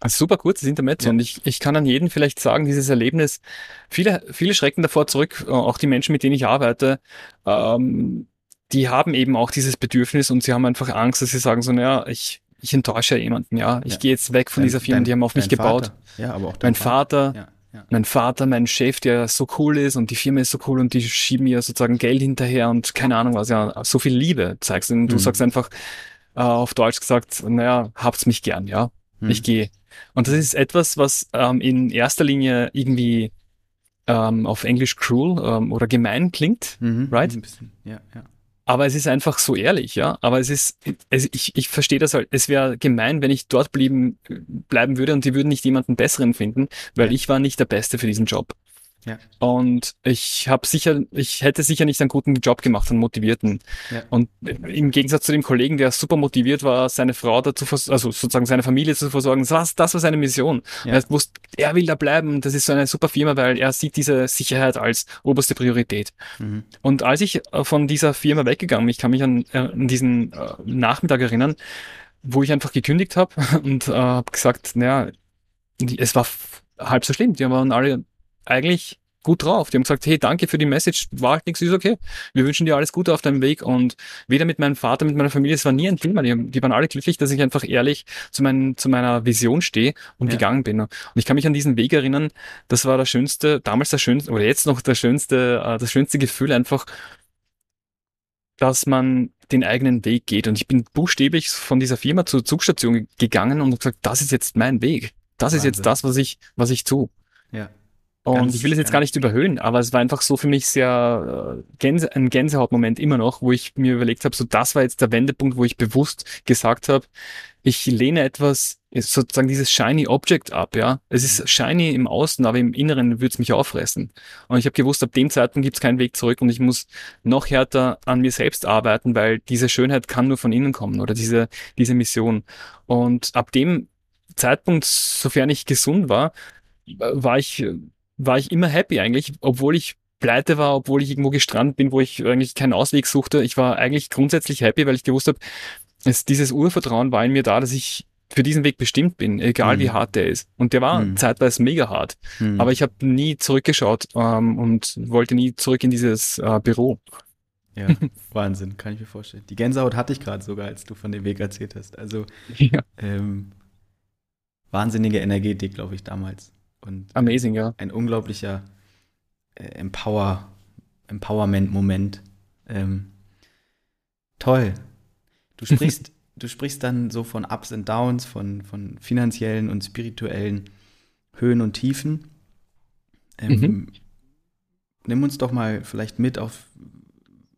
Ein super kurzes Intermezzo. Ja. Und ich, ich kann an jeden vielleicht sagen, dieses Erlebnis, viele, viele schrecken davor zurück, äh, auch die Menschen, mit denen ich arbeite, ähm, die haben eben auch dieses Bedürfnis und sie haben einfach Angst, dass sie sagen so, naja, ich, ich enttäusche jemanden, ja. Ich ja. gehe jetzt weg von dein, dieser Firma, dein, die haben auf mich gebaut. Vater. Ja, aber auch mein Vater, Vater ja, mein Vater, mein Chef, der so cool ist und die Firma ist so cool und die schieben mir sozusagen Geld hinterher und keine Ahnung was, ja, so viel Liebe zeigst. Und du mhm. sagst einfach, äh, auf Deutsch gesagt, naja, habt's mich gern, ja. Mhm. Ich gehe. Und das ist etwas, was ähm, in erster Linie irgendwie ähm, auf Englisch cruel ähm, oder gemein klingt, mhm, right? Ein bisschen, ja, ja. Aber es ist einfach so ehrlich, ja. Aber es ist, es, ich, ich verstehe das halt. Es wäre gemein, wenn ich dort blieben, bleiben würde und die würden nicht jemanden besseren finden, weil ja. ich war nicht der Beste für diesen Job. Ja. Und ich habe sicher, ich hätte sicher nicht einen guten Job gemacht, einen motivierten. Ja. Und im Gegensatz zu dem Kollegen, der super motiviert war, seine Frau dazu, also sozusagen seine Familie zu versorgen, das, das war seine Mission. Ja. Er wusste, er will da bleiben. Das ist so eine super Firma, weil er sieht diese Sicherheit als oberste Priorität. Mhm. Und als ich äh, von dieser Firma weggegangen bin, ich kann mich an, äh, an diesen äh, Nachmittag erinnern, wo ich einfach gekündigt habe und äh, habe gesagt, naja, es war halb so schlimm. Die waren alle eigentlich gut drauf. Die haben gesagt, hey, danke für die Message, war halt nichts, ist okay. Wir wünschen dir alles Gute auf deinem Weg und weder mit meinem Vater, mit meiner Familie, es war nie ein Thema. Die, die waren alle glücklich, dass ich einfach ehrlich zu, mein, zu meiner Vision stehe und ja. gegangen bin. Und ich kann mich an diesen Weg erinnern, das war das schönste, damals das schönste, oder jetzt noch das schönste, äh, das schönste Gefühl einfach, dass man den eigenen Weg geht. Und ich bin buchstäblich von dieser Firma zur Zugstation gegangen und gesagt, das ist jetzt mein Weg. Das Wahnsinn. ist jetzt das, was ich, was ich tue. Ja. Und Ganz ich will es jetzt gar nicht überhöhen, aber es war einfach so für mich sehr äh, Gänse, ein Gänsehautmoment immer noch, wo ich mir überlegt habe, so das war jetzt der Wendepunkt, wo ich bewusst gesagt habe, ich lehne etwas, sozusagen dieses shiny Object ab, ja. Es ist shiny im Außen, aber im Inneren würde es mich auffressen. Und ich habe gewusst, ab dem Zeitpunkt gibt es keinen Weg zurück und ich muss noch härter an mir selbst arbeiten, weil diese Schönheit kann nur von innen kommen oder diese, diese Mission. Und ab dem Zeitpunkt, sofern ich gesund war, war ich war ich immer happy eigentlich, obwohl ich pleite war, obwohl ich irgendwo gestrandet bin, wo ich eigentlich keinen Ausweg suchte. Ich war eigentlich grundsätzlich happy, weil ich gewusst habe, es, dieses Urvertrauen war in mir da, dass ich für diesen Weg bestimmt bin, egal mhm. wie hart der ist. Und der war mhm. zeitweise mega hart. Mhm. Aber ich habe nie zurückgeschaut ähm, und wollte nie zurück in dieses äh, Büro. Ja, Wahnsinn, kann ich mir vorstellen. Die Gänsehaut hatte ich gerade sogar, als du von dem Weg erzählt hast. Also ja. ähm, wahnsinnige Energetik, glaube ich, damals. Und Amazing, ja. Ein unglaublicher äh, Empower, Empowerment-Moment. Ähm, toll. Du sprichst, du sprichst dann so von Ups und Downs, von, von finanziellen und spirituellen Höhen und Tiefen. Ähm, mhm. Nimm uns doch mal vielleicht mit auf,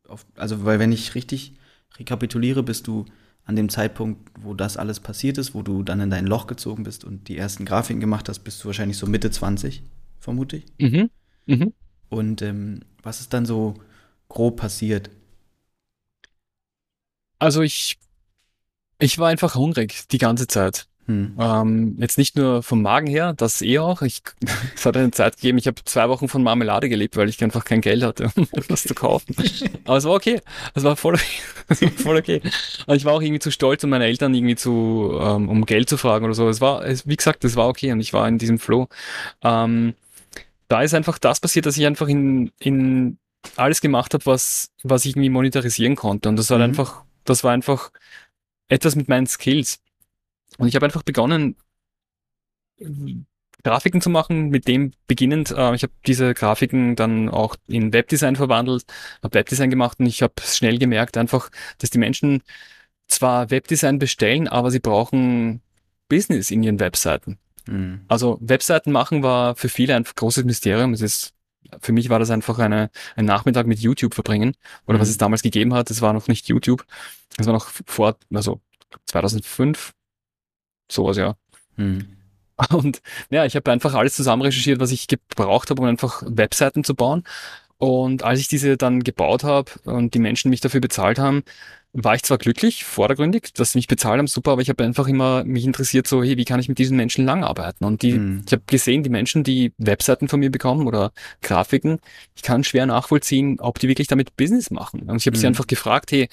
auf, also weil wenn ich richtig rekapituliere, bist du an dem Zeitpunkt, wo das alles passiert ist, wo du dann in dein Loch gezogen bist und die ersten Grafiken gemacht hast, bist du wahrscheinlich so Mitte 20, vermute ich. Mhm. Mhm. Und ähm, was ist dann so grob passiert? Also ich, ich war einfach hungrig die ganze Zeit. Hm. Ähm, jetzt nicht nur vom Magen her, das eh auch. Ich, es hat eine Zeit gegeben, ich habe zwei Wochen von Marmelade gelebt, weil ich einfach kein Geld hatte, um etwas zu kaufen. Aber es war okay. Es war voll okay. voll okay. Und ich war auch irgendwie zu stolz, um meine Eltern irgendwie zu, ähm, um Geld zu fragen oder so. Es war, es, wie gesagt, es war okay und ich war in diesem Flow. Ähm, da ist einfach das passiert, dass ich einfach in, in alles gemacht habe, was, was ich irgendwie monetarisieren konnte. Und das war mhm. einfach, das war einfach etwas mit meinen Skills. Und ich habe einfach begonnen, Grafiken zu machen, mit dem beginnend. Äh, ich habe diese Grafiken dann auch in Webdesign verwandelt, habe Webdesign gemacht und ich habe schnell gemerkt einfach, dass die Menschen zwar Webdesign bestellen, aber sie brauchen Business in ihren Webseiten. Mhm. Also Webseiten machen war für viele ein großes Mysterium. Es ist, für mich war das einfach eine, ein Nachmittag mit YouTube verbringen oder mhm. was es damals gegeben hat. Es war noch nicht YouTube. Es war noch vor, also 2005, sowas, ja. Hm. Und ja, ich habe einfach alles zusammen recherchiert, was ich gebraucht habe, um einfach Webseiten zu bauen. Und als ich diese dann gebaut habe und die Menschen mich dafür bezahlt haben, war ich zwar glücklich, vordergründig, dass sie mich bezahlt haben, super, aber ich habe einfach immer mich interessiert, so, hey, wie kann ich mit diesen Menschen lang arbeiten? Und die, mhm. ich habe gesehen, die Menschen, die Webseiten von mir bekommen oder Grafiken, ich kann schwer nachvollziehen, ob die wirklich damit Business machen. Und ich habe mhm. sie einfach gefragt, hey,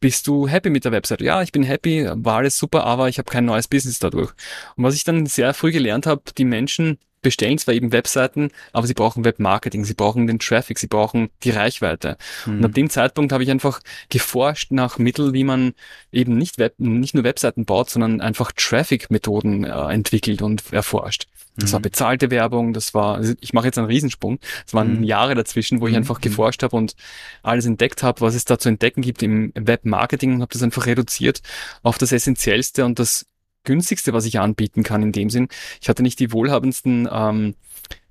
bist du happy mit der Website? Ja, ich bin happy, war alles super, aber ich habe kein neues Business dadurch. Und was ich dann sehr früh gelernt habe, die Menschen bestellen zwar eben Webseiten, aber sie brauchen Webmarketing, sie brauchen den Traffic, sie brauchen die Reichweite. Mhm. Und ab dem Zeitpunkt habe ich einfach geforscht nach Mitteln, wie man eben nicht Web, nicht nur Webseiten baut, sondern einfach Traffic-Methoden äh, entwickelt und erforscht. Das mhm. war bezahlte Werbung, das war, also ich mache jetzt einen Riesensprung. Es waren mhm. Jahre dazwischen, wo ich mhm. einfach geforscht habe und alles entdeckt habe, was es da zu entdecken gibt im Webmarketing und habe das einfach reduziert auf das Essentiellste und das günstigste, was ich anbieten kann in dem Sinn. Ich hatte nicht die wohlhabendsten, ähm,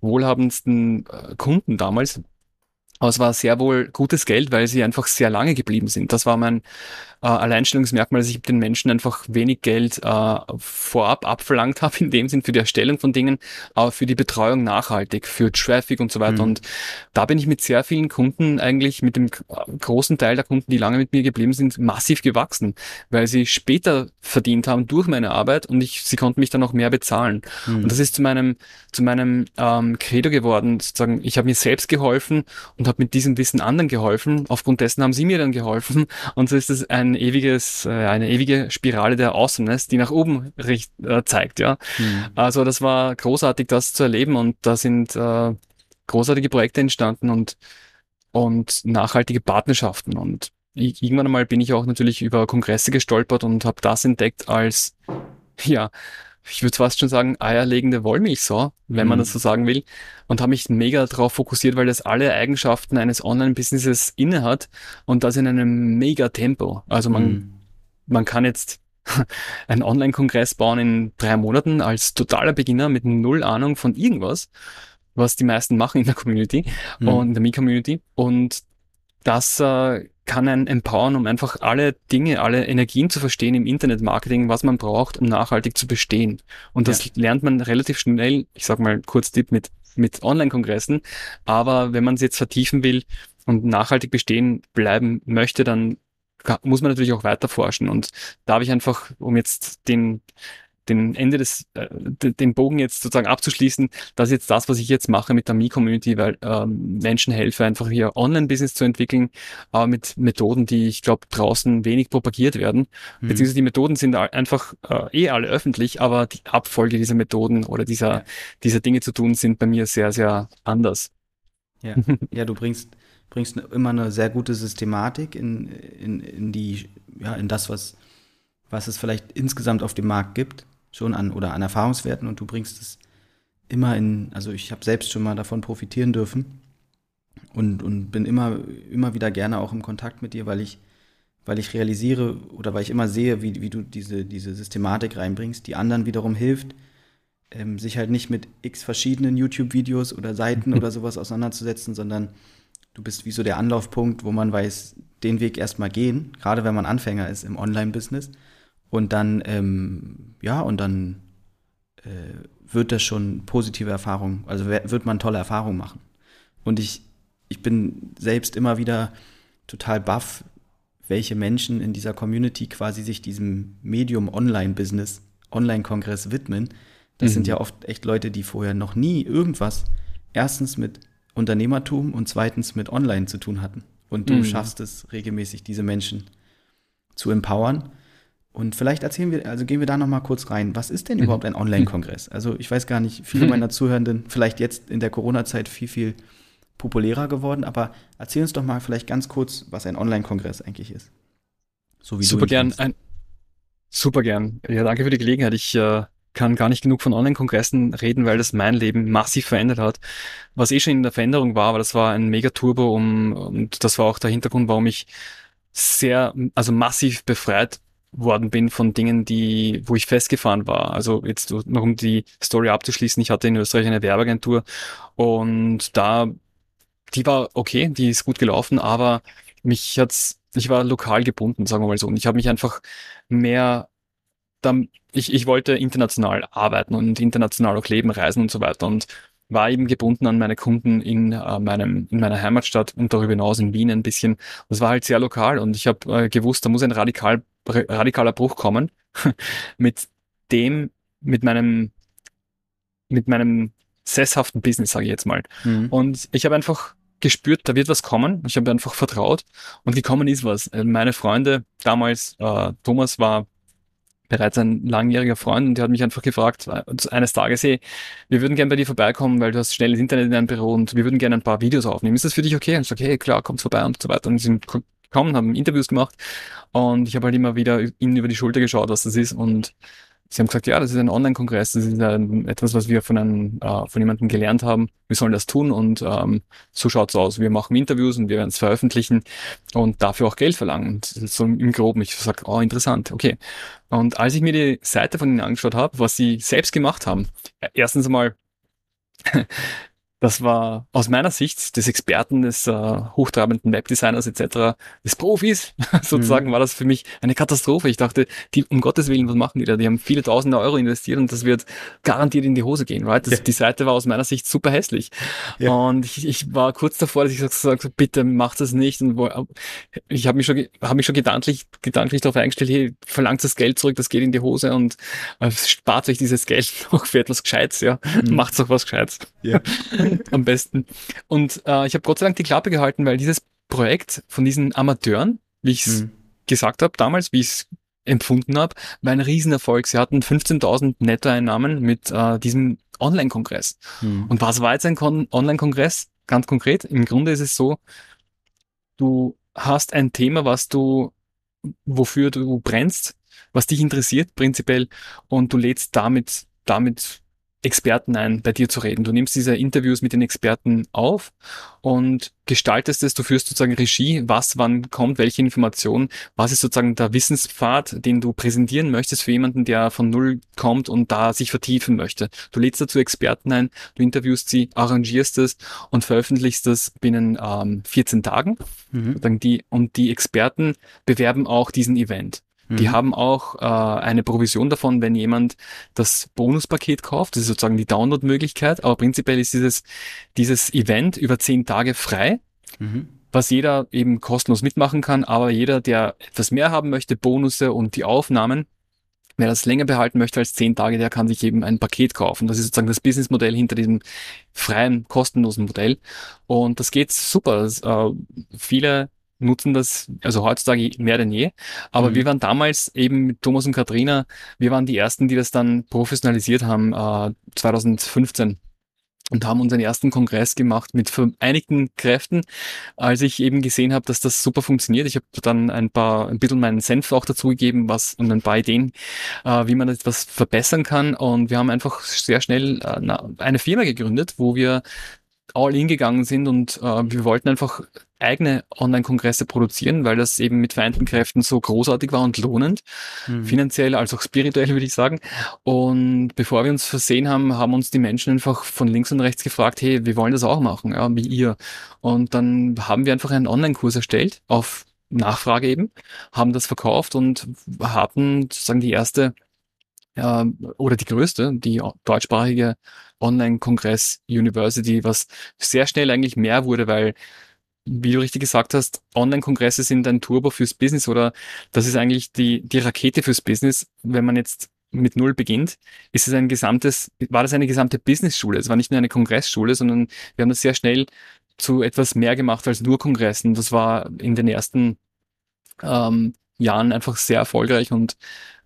wohlhabendsten äh, Kunden damals, aber es war sehr wohl gutes Geld, weil sie einfach sehr lange geblieben sind. Das war mein äh, Alleinstellungsmerkmal, dass ich den Menschen einfach wenig Geld äh, vorab abverlangt habe, in dem Sinn für die Erstellung von Dingen, aber für die Betreuung nachhaltig, für Traffic und so weiter. Mhm. Und da bin ich mit sehr vielen Kunden eigentlich, mit dem großen Teil der Kunden, die lange mit mir geblieben sind, massiv gewachsen, weil sie später verdient haben durch meine Arbeit und ich, sie konnten mich dann auch mehr bezahlen. Mhm. Und das ist zu meinem, zu meinem ähm, Credo geworden, sozusagen, ich habe mir selbst geholfen und habe mit diesem Wissen anderen geholfen. Aufgrund dessen haben sie mir dann geholfen. Und so ist es ein ewiges, äh, eine ewige Spirale der Awesomeness, die nach oben richt, äh, zeigt, ja. Mhm. Also das war großartig, das zu erleben und da sind äh, großartige Projekte entstanden und, und nachhaltige Partnerschaften und irgendwann einmal bin ich auch natürlich über Kongresse gestolpert und habe das entdeckt als, ja, ich würde fast schon sagen, eierlegende Wollmilchsau, wenn mhm. man das so sagen will. Und habe mich mega darauf fokussiert, weil das alle Eigenschaften eines Online-Businesses innehat und das in einem mega Tempo. Also man, mhm. man kann jetzt einen Online-Kongress bauen in drei Monaten als totaler Beginner mit null Ahnung von irgendwas, was die meisten machen in der Community mhm. und in der Me-Community. Und das äh, kann einen empowern, um einfach alle Dinge, alle Energien zu verstehen im Internetmarketing, was man braucht, um nachhaltig zu bestehen. Und das ja. lernt man relativ schnell, ich sag mal kurz Tipp mit, mit Online-Kongressen. Aber wenn man es jetzt vertiefen will und nachhaltig bestehen bleiben möchte, dann muss man natürlich auch weiter forschen. Und da habe ich einfach, um jetzt den den Ende des, äh, den Bogen jetzt sozusagen abzuschließen, das ist jetzt das, was ich jetzt mache mit der Me-Community, weil ähm, Menschen helfe, einfach hier Online-Business zu entwickeln, aber mit Methoden, die ich glaube draußen wenig propagiert werden. Mhm. Beziehungsweise die Methoden sind einfach äh, eh alle öffentlich, aber die Abfolge dieser Methoden oder dieser, ja. dieser Dinge zu tun, sind bei mir sehr, sehr anders. Ja, ja du bringst, bringst immer eine sehr gute Systematik in, in, in die, ja, in das, was, was es vielleicht insgesamt auf dem Markt gibt schon an oder an Erfahrungswerten und du bringst es immer in, also ich habe selbst schon mal davon profitieren dürfen und, und bin immer, immer wieder gerne auch im Kontakt mit dir, weil ich, weil ich realisiere oder weil ich immer sehe, wie, wie du diese, diese Systematik reinbringst, die anderen wiederum hilft, ähm, sich halt nicht mit x verschiedenen YouTube-Videos oder Seiten oder sowas auseinanderzusetzen, sondern du bist wie so der Anlaufpunkt, wo man weiß, den Weg erstmal gehen, gerade wenn man Anfänger ist im Online-Business und dann, ähm, ja, und dann äh, wird das schon positive Erfahrungen, also wird man tolle Erfahrungen machen. Und ich, ich bin selbst immer wieder total baff, welche Menschen in dieser Community quasi sich diesem Medium Online-Business Online-Kongress widmen. Das Mhm. sind ja oft echt Leute, die vorher noch nie irgendwas erstens mit Unternehmertum und zweitens mit Online zu tun hatten. Und du Mhm. schaffst es regelmäßig, diese Menschen zu empowern. Und vielleicht erzählen wir, also gehen wir da noch mal kurz rein. Was ist denn Mhm. überhaupt ein Online-Kongress? Also ich weiß gar nicht, viele Mhm. meiner Zuhörenden, vielleicht jetzt in der Corona-Zeit viel, viel populärer geworden, aber erzähl uns doch mal vielleicht ganz kurz, was ein Online-Kongress eigentlich ist. So wie super du gern. Ein, super gern. Ja, danke für die Gelegenheit. Ich äh, kann gar nicht genug von Online-Kongressen reden, weil das mein Leben massiv verändert hat. Was eh schon in der Veränderung war, aber das war ein Mega-Turbo um, und das war auch der Hintergrund, warum ich sehr, also massiv befreit worden bin von Dingen, die, wo ich festgefahren war. Also jetzt noch um die Story abzuschließen, ich hatte in Österreich eine Werbeagentur und da, die war okay, die ist gut gelaufen, aber mich hat's, ich war lokal gebunden, sagen wir mal so. Und ich habe mich einfach mehr, dann, ich, ich wollte international arbeiten und international auch leben, reisen und so weiter und war eben gebunden an meine Kunden in äh, meinem in meiner Heimatstadt und darüber hinaus in Wien ein bisschen. Das war halt sehr lokal und ich habe äh, gewusst, da muss ein radikal radikaler Bruch kommen mit dem mit meinem mit meinem sesshaften Business, sage ich jetzt mal. Mhm. Und ich habe einfach gespürt, da wird was kommen. Ich habe einfach vertraut und gekommen ist was. Äh, Meine Freunde damals, äh, Thomas war bereits ein langjähriger Freund und der hat mich einfach gefragt, äh, eines Tages, hey, wir würden gerne bei dir vorbeikommen, weil du hast schnelles Internet in deinem Büro und wir würden gerne ein paar Videos aufnehmen. Ist das für dich okay? Und ich sage, hey, klar, kommt vorbei und so weiter. Und sind gekommen, haben Interviews gemacht und ich habe halt immer wieder ihnen über die Schulter geschaut, was das ist und Sie haben gesagt, ja, das ist ein Online-Kongress, das ist ein, etwas, was wir von einem, äh, von jemandem gelernt haben. Wir sollen das tun und ähm, so schaut's aus. Wir machen Interviews und wir werden es veröffentlichen und dafür auch Geld verlangen. So im Groben, ich sag, oh, interessant, okay. Und als ich mir die Seite von ihnen angeschaut habe, was sie selbst gemacht haben, erstens einmal, das war aus meiner Sicht des Experten, des äh, hochtrabenden Webdesigners etc., des Profis sozusagen, war das für mich eine Katastrophe. Ich dachte, die, um Gottes Willen, was machen die da? Die haben viele tausende Euro investiert und das wird garantiert in die Hose gehen, right? Das, Ja. Die Seite war aus meiner Sicht super hässlich. Ja. Und ich, ich war kurz davor, dass ich gesagt habe, bitte mach das nicht. Und wo, ich habe mich schon, hab mich schon gedanklich, gedanklich darauf eingestellt, hey, verlangt das Geld zurück, das geht in die Hose und äh, spart euch dieses Geld noch für etwas Gescheites, ja. Mhm. Macht's doch was Gescheites. Ja. Am besten. Und äh, ich habe Gott sei Dank die Klappe gehalten, weil dieses Projekt von diesen Amateuren, wie ich es Mhm. gesagt habe damals, wie ich es empfunden habe, war ein Riesenerfolg. Sie hatten 15.000 Nettoeinnahmen mit äh, diesem Online-Kongress. Mhm. Und was war jetzt ein Kon Online-Kongress? Ganz konkret, im Grunde ist es so, du hast ein Thema, was du, wofür du brennst, was dich interessiert prinzipiell und du lädst damit, damit Experten ein, bei dir zu reden. Du nimmst diese Interviews mit den Experten auf und gestaltest es, du führst sozusagen Regie, was wann kommt, welche Information, was ist sozusagen der Wissenspfad, den du präsentieren möchtest für jemanden, der von Null kommt und da sich vertiefen möchte. Du lädst dazu Experten ein, du interviewst sie, arrangierst es und veröffentlichst es binnen ähm, 14 Tagen. Mhm. Die, und die Experten bewerben auch diesen Event. Die Mhm. haben auch äh, eine Provision davon, wenn jemand das Bonuspaket kauft. Das ist sozusagen die Download-Möglichkeit. Aber prinzipiell ist dieses, dieses Event über zehn Tage frei, Mhm. was jeder eben kostenlos mitmachen kann. Aber jeder, der etwas mehr haben möchte, Bonusse und die Aufnahmen, wer das länger behalten möchte als zehn Tage, der kann sich eben ein Paket kaufen. Das ist sozusagen das Businessmodell hinter diesem freien, kostenlosen Modell. Und das geht super. Das, äh, viele nutzen das, also heutzutage mehr denn je. Aber Mhm. wir waren damals eben mit Thomas und Katrina, wir waren die ersten, die das dann professionalisiert haben, äh, 2015 und haben unseren ersten Kongress gemacht mit vereinigten Kräften, als ich eben gesehen habe, dass das super funktioniert. Ich habe dann ein paar, ein bisschen meinen Senf auch dazugegeben, was und ein paar Ideen, äh, wie man etwas verbessern kann. Und wir haben einfach sehr schnell äh, eine Firma gegründet, wo wir all in gegangen sind und äh, wir wollten einfach eigene Online-Kongresse produzieren, weil das eben mit vereinten Kräften so großartig war und lohnend Mhm. finanziell als auch spirituell, würde ich sagen. Und bevor wir uns versehen haben, haben uns die Menschen einfach von links und rechts gefragt, hey, wir wollen das auch machen, ja, wie ihr. Und dann haben wir einfach einen Online-Kurs erstellt, auf Nachfrage eben, haben das verkauft und hatten sozusagen die erste äh, oder die größte, die deutschsprachige Online-Kongress University, was sehr schnell eigentlich mehr wurde, weil wie du richtig gesagt hast, Online-Kongresse sind ein Turbo fürs Business oder das ist eigentlich die, die Rakete fürs Business. Wenn man jetzt mit Null beginnt, ist es ein gesamtes, war das eine gesamte Business-Schule. Es war nicht nur eine Kongressschule, sondern wir haben das sehr schnell zu etwas mehr gemacht als nur Kongressen. Das war in den ersten ähm, Jahren einfach sehr erfolgreich und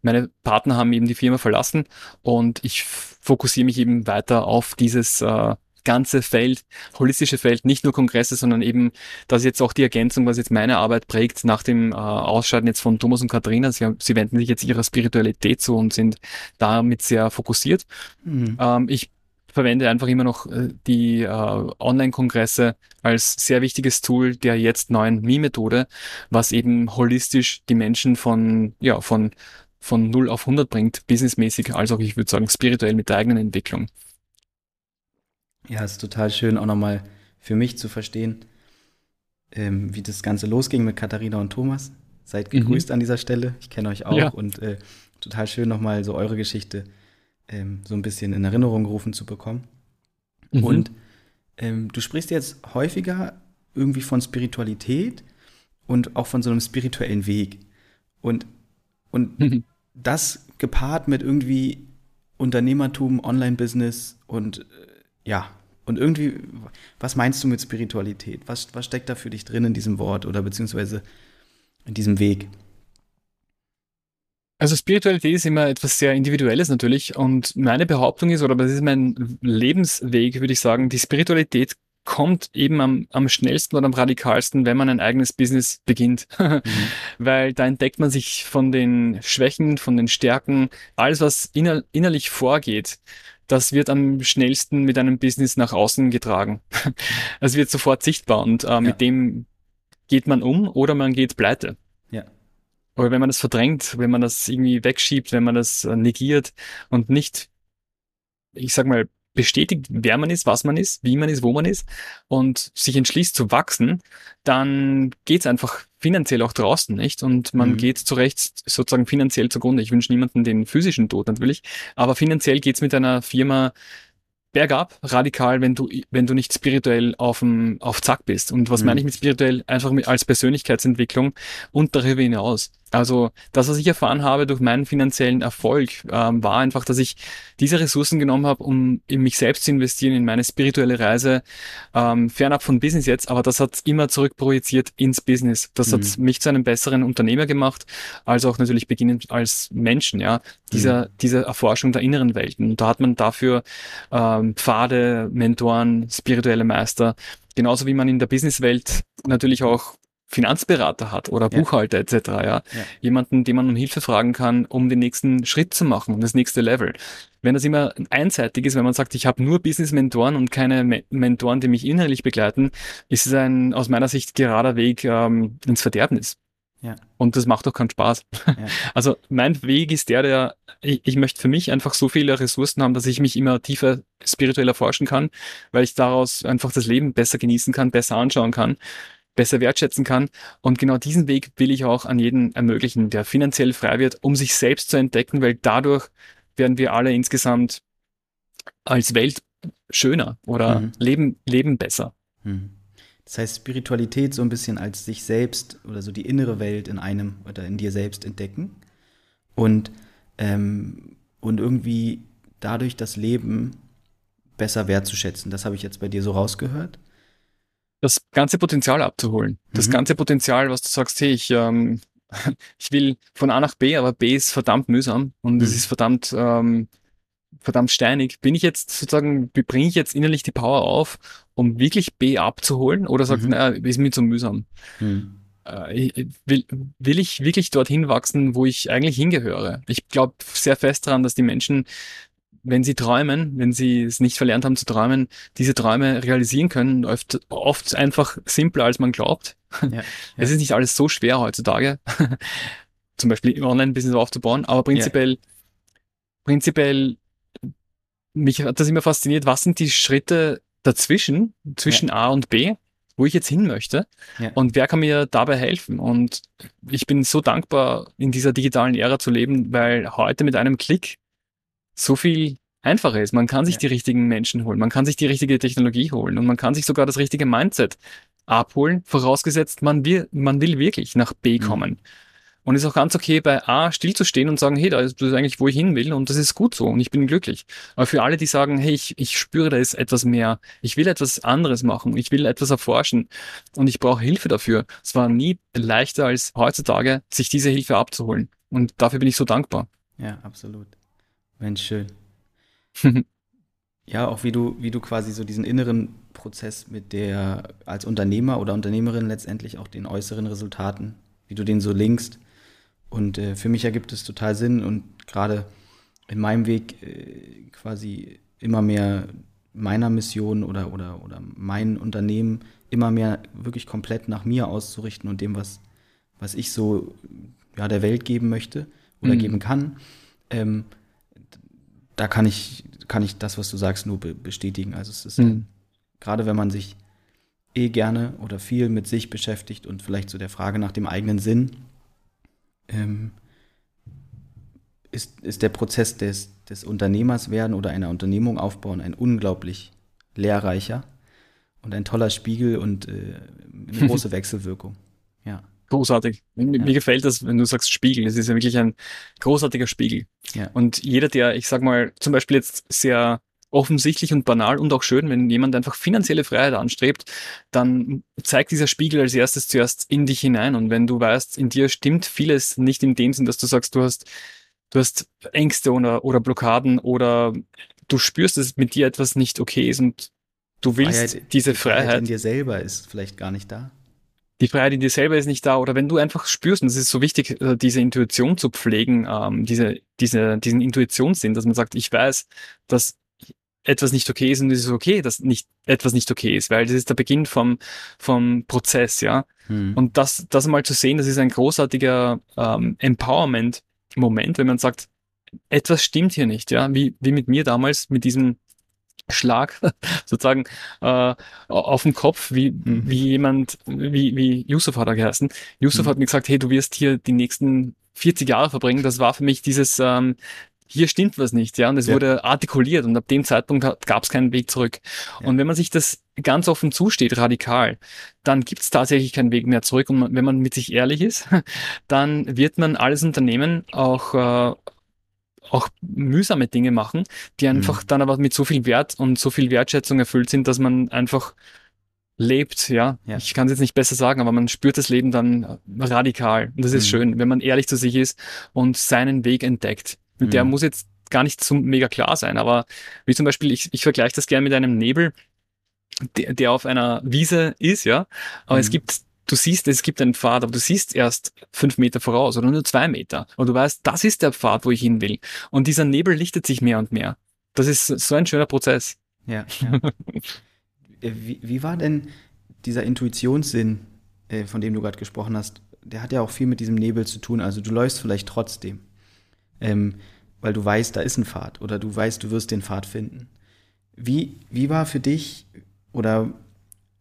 meine Partner haben eben die Firma verlassen und ich fokussiere mich eben weiter auf dieses äh, ganze Feld, holistische Feld, nicht nur Kongresse, sondern eben, das ist jetzt auch die Ergänzung, was jetzt meine Arbeit prägt, nach dem äh, Ausscheiden jetzt von Thomas und Katharina. Sie, sie wenden sich jetzt ihrer Spiritualität zu und sind damit sehr fokussiert. Mhm. Ähm, ich verwende einfach immer noch äh, die äh, Online-Kongresse als sehr wichtiges Tool der jetzt neuen Mi-Methode, was eben holistisch die Menschen von, ja, von, von 0 auf 100 bringt, businessmäßig, als auch, ich würde sagen, spirituell mit der eigenen Entwicklung. Ja, es ist total schön, auch nochmal für mich zu verstehen, ähm, wie das Ganze losging mit Katharina und Thomas. Seid mhm. gegrüßt mhm. an dieser Stelle. Ich kenne euch auch ja. und äh, total schön nochmal so eure Geschichte ähm, so ein bisschen in Erinnerung gerufen zu bekommen. Mhm. Und ähm, du sprichst jetzt häufiger irgendwie von Spiritualität und auch von so einem spirituellen Weg. Und, und mhm. das gepaart mit irgendwie Unternehmertum, Online-Business und äh, ja, und irgendwie, was meinst du mit Spiritualität? Was, was steckt da für dich drin in diesem Wort oder beziehungsweise in diesem Weg? Also Spiritualität ist immer etwas sehr Individuelles natürlich und meine Behauptung ist, oder das ist mein Lebensweg, würde ich sagen, die Spiritualität kommt eben am, am schnellsten oder am radikalsten, wenn man ein eigenes Business beginnt. mhm. Weil da entdeckt man sich von den Schwächen, von den Stärken, alles, was inner, innerlich vorgeht, das wird am schnellsten mit einem Business nach außen getragen. Es wird sofort sichtbar und äh, ja. mit dem geht man um oder man geht pleite. Aber wenn man das verdrängt, wenn man das irgendwie wegschiebt, wenn man das äh, negiert und nicht, ich sag mal, bestätigt, wer man ist, was man ist, wie man ist, wo man ist und sich entschließt zu wachsen, dann geht's einfach finanziell auch draußen, nicht? Und man mhm. geht zurecht sozusagen finanziell zugrunde. Ich wünsche niemanden den physischen Tod natürlich, aber finanziell geht's mit einer Firma bergab, radikal, wenn du, wenn du nicht spirituell auf, dem, auf Zack bist. Und was mhm. meine ich mit spirituell? Einfach mit, als Persönlichkeitsentwicklung und darüber hinaus. Also das, was ich erfahren habe durch meinen finanziellen Erfolg, ähm, war einfach, dass ich diese Ressourcen genommen habe, um in mich selbst zu investieren, in meine spirituelle Reise, ähm, fernab von Business jetzt, aber das hat immer zurückprojiziert ins Business. Das mhm. hat mich zu einem besseren Unternehmer gemacht, als auch natürlich beginnend als Menschen, ja, dieser, mhm. dieser Erforschung der inneren Welten. Und da hat man dafür ähm, Pfade, Mentoren, spirituelle Meister, genauso wie man in der Businesswelt natürlich auch Finanzberater hat oder ja. Buchhalter etc. Ja? ja? Jemanden, den man um Hilfe fragen kann, um den nächsten Schritt zu machen, das nächste Level. Wenn das immer einseitig ist, wenn man sagt, ich habe nur Business-Mentoren und keine Me Mentoren, die mich inhaltlich begleiten, ist es ein aus meiner Sicht gerader Weg ähm, ins Verderbnis. Ja. Und das macht doch keinen Spaß. Ja. Also mein Weg ist der, der, ich, ich möchte für mich einfach so viele Ressourcen haben, dass ich mich immer tiefer spirituell erforschen kann, weil ich daraus einfach das Leben besser genießen kann, besser anschauen kann besser wertschätzen kann. Und genau diesen Weg will ich auch an jeden ermöglichen, der finanziell frei wird, um sich selbst zu entdecken, weil dadurch werden wir alle insgesamt als Welt schöner oder mhm. leben, leben besser. Mhm. Das heißt, Spiritualität so ein bisschen als sich selbst oder so die innere Welt in einem oder in dir selbst entdecken und, ähm, und irgendwie dadurch das Leben besser wertzuschätzen. Das habe ich jetzt bei dir so rausgehört das ganze Potenzial abzuholen. Das mhm. ganze Potenzial, was du sagst, hey, ich, ähm, ich will von A nach B, aber B ist verdammt mühsam und es mhm. ist verdammt, ähm, verdammt steinig. Bin ich jetzt sozusagen, bringe ich jetzt innerlich die Power auf, um wirklich B abzuholen oder sagt, mhm. naja, ist mir zu mühsam? Mhm. Äh, will, will ich wirklich dorthin wachsen, wo ich eigentlich hingehöre? Ich glaube sehr fest daran, dass die Menschen wenn sie träumen, wenn sie es nicht verlernt haben zu träumen, diese Träume realisieren können, oft, oft einfach simpler, als man glaubt. Ja, ja. Es ist nicht alles so schwer heutzutage, zum Beispiel Online-Business aufzubauen, aber prinzipiell, ja. prinzipiell, mich hat das immer fasziniert, was sind die Schritte dazwischen, zwischen A und B, wo ich jetzt hin möchte und wer kann mir dabei helfen. Und ich bin so dankbar, in dieser digitalen Ära zu leben, weil heute mit einem Klick so viel einfacher ist. Man kann sich ja. die richtigen Menschen holen, man kann sich die richtige Technologie holen und man kann sich sogar das richtige Mindset abholen, vorausgesetzt, man will, man will wirklich nach B mhm. kommen. Und ist auch ganz okay, bei A stillzustehen und sagen, hey, da ist das eigentlich, wo ich hin will und das ist gut so und ich bin glücklich. Aber für alle, die sagen, hey, ich, ich spüre, da ist etwas mehr, ich will etwas anderes machen, ich will etwas erforschen und ich brauche Hilfe dafür. Es war nie leichter als heutzutage, sich diese Hilfe abzuholen. Und dafür bin ich so dankbar. Ja, absolut. Mensch, schön. ja, auch wie du, wie du quasi so diesen inneren Prozess mit der als Unternehmer oder Unternehmerin letztendlich auch den äußeren Resultaten, wie du den so linkst. Und äh, für mich ergibt es total Sinn und gerade in meinem Weg äh, quasi immer mehr meiner Mission oder, oder, oder mein Unternehmen immer mehr wirklich komplett nach mir auszurichten und dem, was, was ich so ja, der Welt geben möchte oder mhm. geben kann. Ähm, da kann ich, kann ich das, was du sagst, nur be bestätigen. Also es ist mhm. gerade, wenn man sich eh gerne oder viel mit sich beschäftigt und vielleicht so der Frage nach dem eigenen Sinn, ähm, ist, ist der Prozess des, des Unternehmers werden oder einer Unternehmung aufbauen ein unglaublich lehrreicher und ein toller Spiegel und äh, eine große Wechselwirkung. Ja. Großartig. Mir, ja. mir gefällt das, wenn du sagst Spiegel. Es ist ja wirklich ein großartiger Spiegel. Ja. Und jeder, der, ich sag mal, zum Beispiel jetzt sehr offensichtlich und banal und auch schön, wenn jemand einfach finanzielle Freiheit anstrebt, dann zeigt dieser Spiegel als erstes zuerst in dich hinein. Und wenn du weißt, in dir stimmt vieles nicht in dem Sinn, dass du sagst, du hast, du hast Ängste oder, oder Blockaden oder du spürst, dass mit dir etwas nicht okay ist und du willst Freiheit, diese Freiheit. Freiheit in dir selber ist vielleicht gar nicht da die Freiheit in dir selber ist nicht da oder wenn du einfach spürst, und es ist so wichtig, äh, diese Intuition zu pflegen, ähm, diese, diese, diesen Intuitionssinn, dass man sagt, ich weiß, dass etwas nicht okay ist und es ist okay, dass nicht etwas nicht okay ist, weil das ist der Beginn vom, vom Prozess, ja. Hm. Und das, das mal zu sehen, das ist ein großartiger ähm, Empowerment-Moment, wenn man sagt, etwas stimmt hier nicht, ja, wie, wie mit mir damals, mit diesem Schlag sozusagen äh, auf den Kopf, wie, mhm. wie jemand, wie, wie Yusuf hat er geheißen. Yusuf mhm. hat mir gesagt, hey, du wirst hier die nächsten 40 Jahre verbringen. Das war für mich dieses, ähm, hier stimmt was nicht, ja, und es ja. wurde artikuliert und ab dem Zeitpunkt gab es keinen Weg zurück. Ja. Und wenn man sich das ganz offen zusteht, radikal, dann gibt es tatsächlich keinen Weg mehr zurück. Und wenn man mit sich ehrlich ist, dann wird man alles Unternehmen auch äh, auch mühsame Dinge machen, die einfach mhm. dann aber mit so viel Wert und so viel Wertschätzung erfüllt sind, dass man einfach lebt, ja. ja. Ich kann es jetzt nicht besser sagen, aber man spürt das Leben dann radikal. Und das ist mhm. schön, wenn man ehrlich zu sich ist und seinen Weg entdeckt. Und mhm. der muss jetzt gar nicht so mega klar sein, aber wie zum Beispiel, ich, ich vergleiche das gerne mit einem Nebel, der, der auf einer Wiese ist, ja. Aber es mhm. gibt du siehst, es gibt einen Pfad, aber du siehst erst fünf Meter voraus oder nur zwei Meter. Und du weißt, das ist der Pfad, wo ich hin will. Und dieser Nebel lichtet sich mehr und mehr. Das ist so ein schöner Prozess. Ja. ja. Äh, wie, wie war denn dieser Intuitionssinn, äh, von dem du gerade gesprochen hast? Der hat ja auch viel mit diesem Nebel zu tun. Also du läufst vielleicht trotzdem, ähm, weil du weißt, da ist ein Pfad oder du weißt, du wirst den Pfad finden. Wie, wie war für dich oder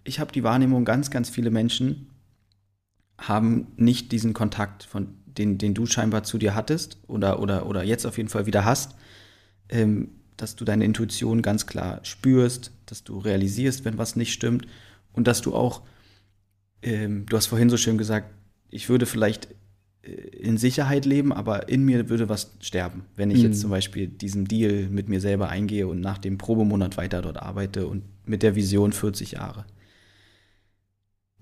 ich habe die Wahrnehmung, ganz, ganz viele Menschen haben nicht diesen Kontakt, von den, den du scheinbar zu dir hattest oder, oder, oder jetzt auf jeden Fall wieder hast, ähm, dass du deine Intuition ganz klar spürst, dass du realisierst, wenn was nicht stimmt und dass du auch, ähm, du hast vorhin so schön gesagt, ich würde vielleicht äh, in Sicherheit leben, aber in mir würde was sterben, wenn ich mhm. jetzt zum Beispiel diesen Deal mit mir selber eingehe und nach dem Probemonat weiter dort arbeite und mit der Vision 40 Jahre.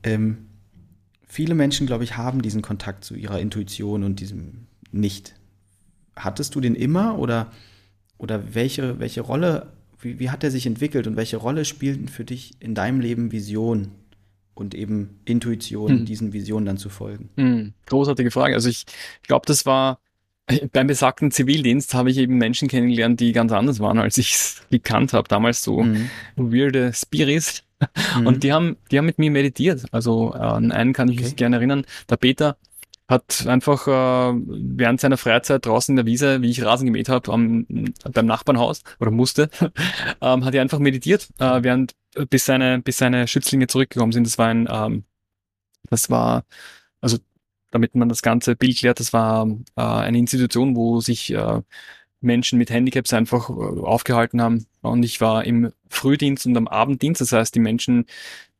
Ähm, viele Menschen, glaube ich, haben diesen Kontakt zu ihrer Intuition und diesem nicht. Hattest du den immer oder, oder welche, welche Rolle, wie, wie hat er sich entwickelt und welche Rolle spielten für dich in deinem Leben Vision und eben Intuition, hm. diesen Visionen dann zu folgen? Hm. Großartige Frage. Also ich, ich glaube, das war beim besagten Zivildienst habe ich eben Menschen kennengelernt, die ganz anders waren, als ich es gekannt habe. Damals so mhm. weirde Spirits, Mhm. Und die haben, die haben mit mir meditiert. Also äh, an einen kann ich okay. mich gerne erinnern. Der Peter hat einfach äh, während seiner Freizeit draußen in der Wiese, wie ich Rasen gemäht habe, am, beim Nachbarnhaus oder musste, ähm, hat er einfach meditiert, äh, während bis seine bis seine Schützlinge zurückgekommen sind. Das war ein, ähm, das war also damit man das ganze Bild klärt, das war äh, eine Institution, wo sich äh, Menschen mit Handicaps einfach äh, aufgehalten haben. Und ich war im Frühdienst und am Abenddienst. Das heißt, die Menschen,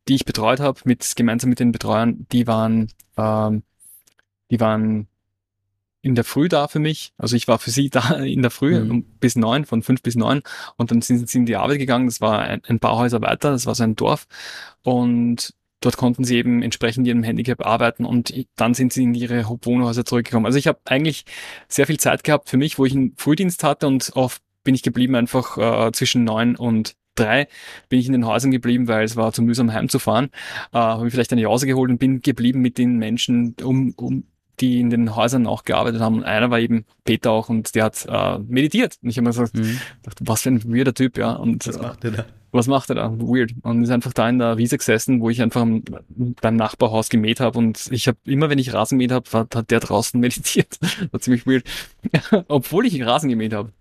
die ich betreut habe, mit, gemeinsam mit den Betreuern, die waren, ähm, die waren in der Früh da für mich. Also ich war für sie da in der Früh mhm. bis neun, von fünf bis neun. Und dann sind sie in die Arbeit gegangen. Das war ein, ein paar Häuser weiter. Das war so ein Dorf. Und dort konnten sie eben entsprechend ihrem Handicap arbeiten und dann sind sie in ihre Wohnhäuser zurückgekommen. Also ich habe eigentlich sehr viel Zeit gehabt für mich, wo ich einen Frühdienst hatte und oft bin ich geblieben einfach äh, zwischen neun und drei bin ich in den Häusern geblieben, weil es war zu mühsam heimzufahren. Äh, habe ich vielleicht eine Jause geholt und bin geblieben mit den Menschen, um, um die in den Häusern auch gearbeitet haben. Und einer war eben Peter auch und der hat äh, meditiert. Und ich habe mir gesagt, mhm. dachte, was für ein weirder Typ, ja. Und was macht er da? Was macht er da? Weird. Und ist einfach da in der Wiese gesessen, wo ich einfach beim Nachbarhaus gemäht habe. Und ich habe immer, wenn ich Rasen gemäht habe, hat der draußen meditiert. war ziemlich weird. Obwohl ich Rasen gemäht habe.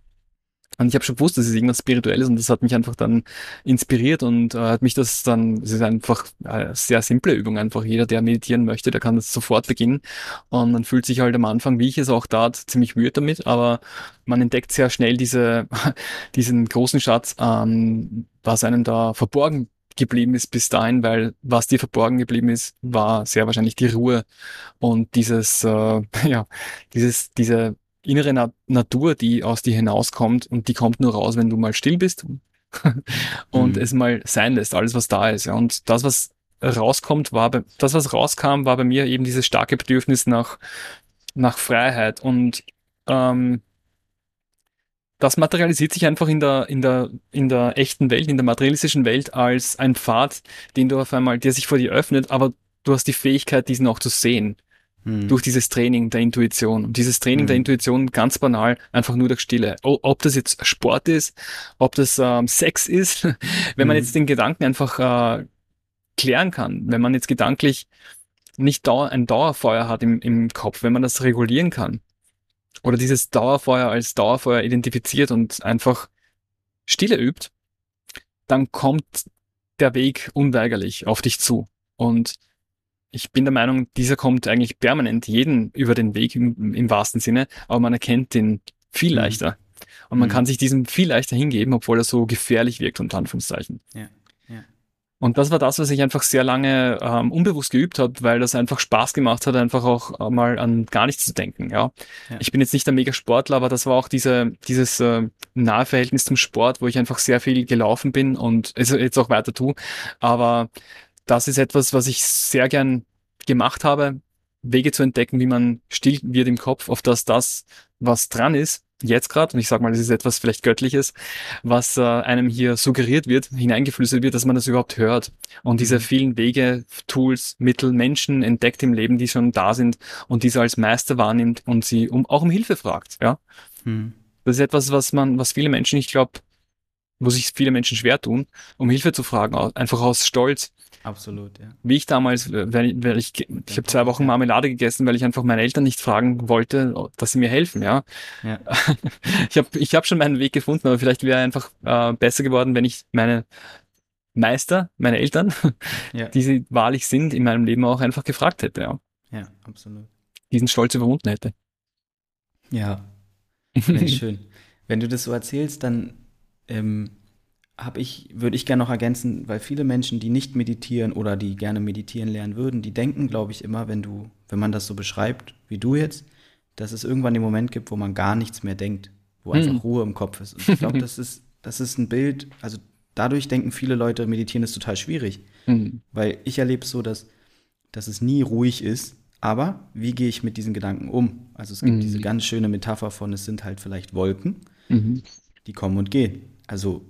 Und ich habe schon gewusst, dass es irgendwas Spirituelles und das hat mich einfach dann inspiriert und äh, hat mich das dann, es ist einfach eine sehr simple Übung einfach. Jeder, der meditieren möchte, der kann das sofort beginnen. Und man fühlt sich halt am Anfang, wie ich es auch tat, ziemlich weird damit, aber man entdeckt sehr schnell diese, diesen großen Schatz, ähm, was einem da verborgen geblieben ist bis dahin, weil was dir verborgen geblieben ist, war sehr wahrscheinlich die Ruhe und dieses, äh, ja, dieses, diese innere Na Natur, die aus dir hinauskommt und die kommt nur raus, wenn du mal still bist und mhm. es mal sein lässt, alles was da ist. Ja. Und das, was rauskommt, war bei, das, was rauskam, war bei mir eben dieses starke Bedürfnis nach, nach Freiheit und ähm, das materialisiert sich einfach in der, in der, in der echten Welt, in der materialistischen Welt als ein Pfad, den du auf einmal, der sich vor dir öffnet, aber du hast die Fähigkeit, diesen auch zu sehen. Hm. Durch dieses Training der Intuition. Und dieses Training hm. der Intuition ganz banal, einfach nur durch Stille. Ob das jetzt Sport ist, ob das ähm, Sex ist, wenn man hm. jetzt den Gedanken einfach äh, klären kann, wenn man jetzt gedanklich nicht dauer ein Dauerfeuer hat im, im Kopf, wenn man das regulieren kann. Oder dieses Dauerfeuer als Dauerfeuer identifiziert und einfach Stille übt, dann kommt der Weg unweigerlich auf dich zu. Und ich bin der Meinung, dieser kommt eigentlich permanent jeden über den Weg im, im wahrsten Sinne, aber man erkennt den viel mhm. leichter. Und man mhm. kann sich diesem viel leichter hingeben, obwohl er so gefährlich wirkt, unter Anführungszeichen. Ja. ja. Und das war das, was ich einfach sehr lange ähm, unbewusst geübt habe, weil das einfach Spaß gemacht hat, einfach auch mal an gar nichts zu denken. Ja. ja. Ich bin jetzt nicht der Mega-Sportler, aber das war auch diese, dieses äh, nahe Verhältnis zum Sport, wo ich einfach sehr viel gelaufen bin und es jetzt auch weiter tue. Aber das ist etwas, was ich sehr gern gemacht habe, Wege zu entdecken, wie man still wird im Kopf, auf das das, was dran ist, jetzt gerade, und ich sage mal, das ist etwas vielleicht Göttliches, was äh, einem hier suggeriert wird, hineingeflüstert wird, dass man das überhaupt hört. Und diese mhm. vielen Wege, Tools, Mittel, Menschen entdeckt im Leben, die schon da sind und diese als Meister wahrnimmt und sie um, auch um Hilfe fragt. Ja, mhm. Das ist etwas, was man, was viele Menschen, ich glaube, wo sich viele Menschen schwer tun, um Hilfe zu fragen, einfach aus Stolz. Absolut, ja. Wie ich damals, weil, weil ich, ich habe zwei Wochen Marmelade gegessen, weil ich einfach meine Eltern nicht fragen wollte, dass sie mir helfen, ja. ja. ich habe ich hab schon meinen Weg gefunden, aber vielleicht wäre einfach äh, besser geworden, wenn ich meine Meister, meine Eltern, ja. die sie wahrlich sind, in meinem Leben auch einfach gefragt hätte, ja. Ja, absolut. Diesen Stolz überwunden hätte. Ja, schön. Wenn du das so erzählst, dann ähm, habe ich, würde ich gerne noch ergänzen, weil viele Menschen, die nicht meditieren oder die gerne meditieren lernen würden, die denken, glaube ich, immer, wenn du, wenn man das so beschreibt, wie du jetzt, dass es irgendwann den Moment gibt, wo man gar nichts mehr denkt, wo einfach mhm. Ruhe im Kopf ist. Und ich glaube, das ist, das ist ein Bild, also dadurch denken viele Leute, meditieren ist total schwierig. Mhm. Weil ich erlebe es so, dass, dass es nie ruhig ist. Aber wie gehe ich mit diesen Gedanken um? Also es gibt mhm. diese ganz schöne Metapher von, es sind halt vielleicht Wolken, mhm. die kommen und gehen. Also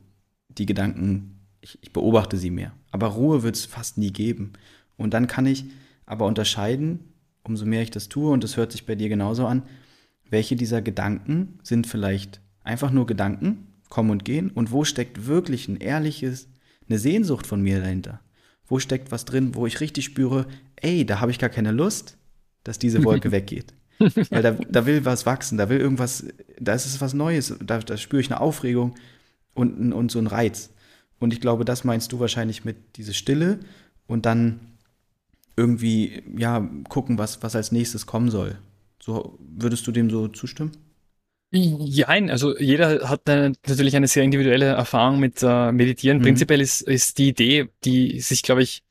die Gedanken, ich, ich beobachte sie mehr. Aber Ruhe wird es fast nie geben. Und dann kann ich aber unterscheiden, umso mehr ich das tue, und das hört sich bei dir genauso an, welche dieser Gedanken sind vielleicht einfach nur Gedanken, kommen und gehen, und wo steckt wirklich ein ehrliches, eine Sehnsucht von mir dahinter? Wo steckt was drin, wo ich richtig spüre, ey, da habe ich gar keine Lust, dass diese Wolke weggeht. Weil da, da will was wachsen, da will irgendwas, da ist es was Neues, da, da spüre ich eine Aufregung, und, und so ein Reiz. Und ich glaube, das meinst du wahrscheinlich mit diese Stille und dann irgendwie, ja, gucken, was, was als nächstes kommen soll. So, würdest du dem so zustimmen? Nein, also jeder hat eine, natürlich eine sehr individuelle Erfahrung mit äh, Meditieren. Mhm. Prinzipiell ist, ist die Idee, die sich, glaube ich,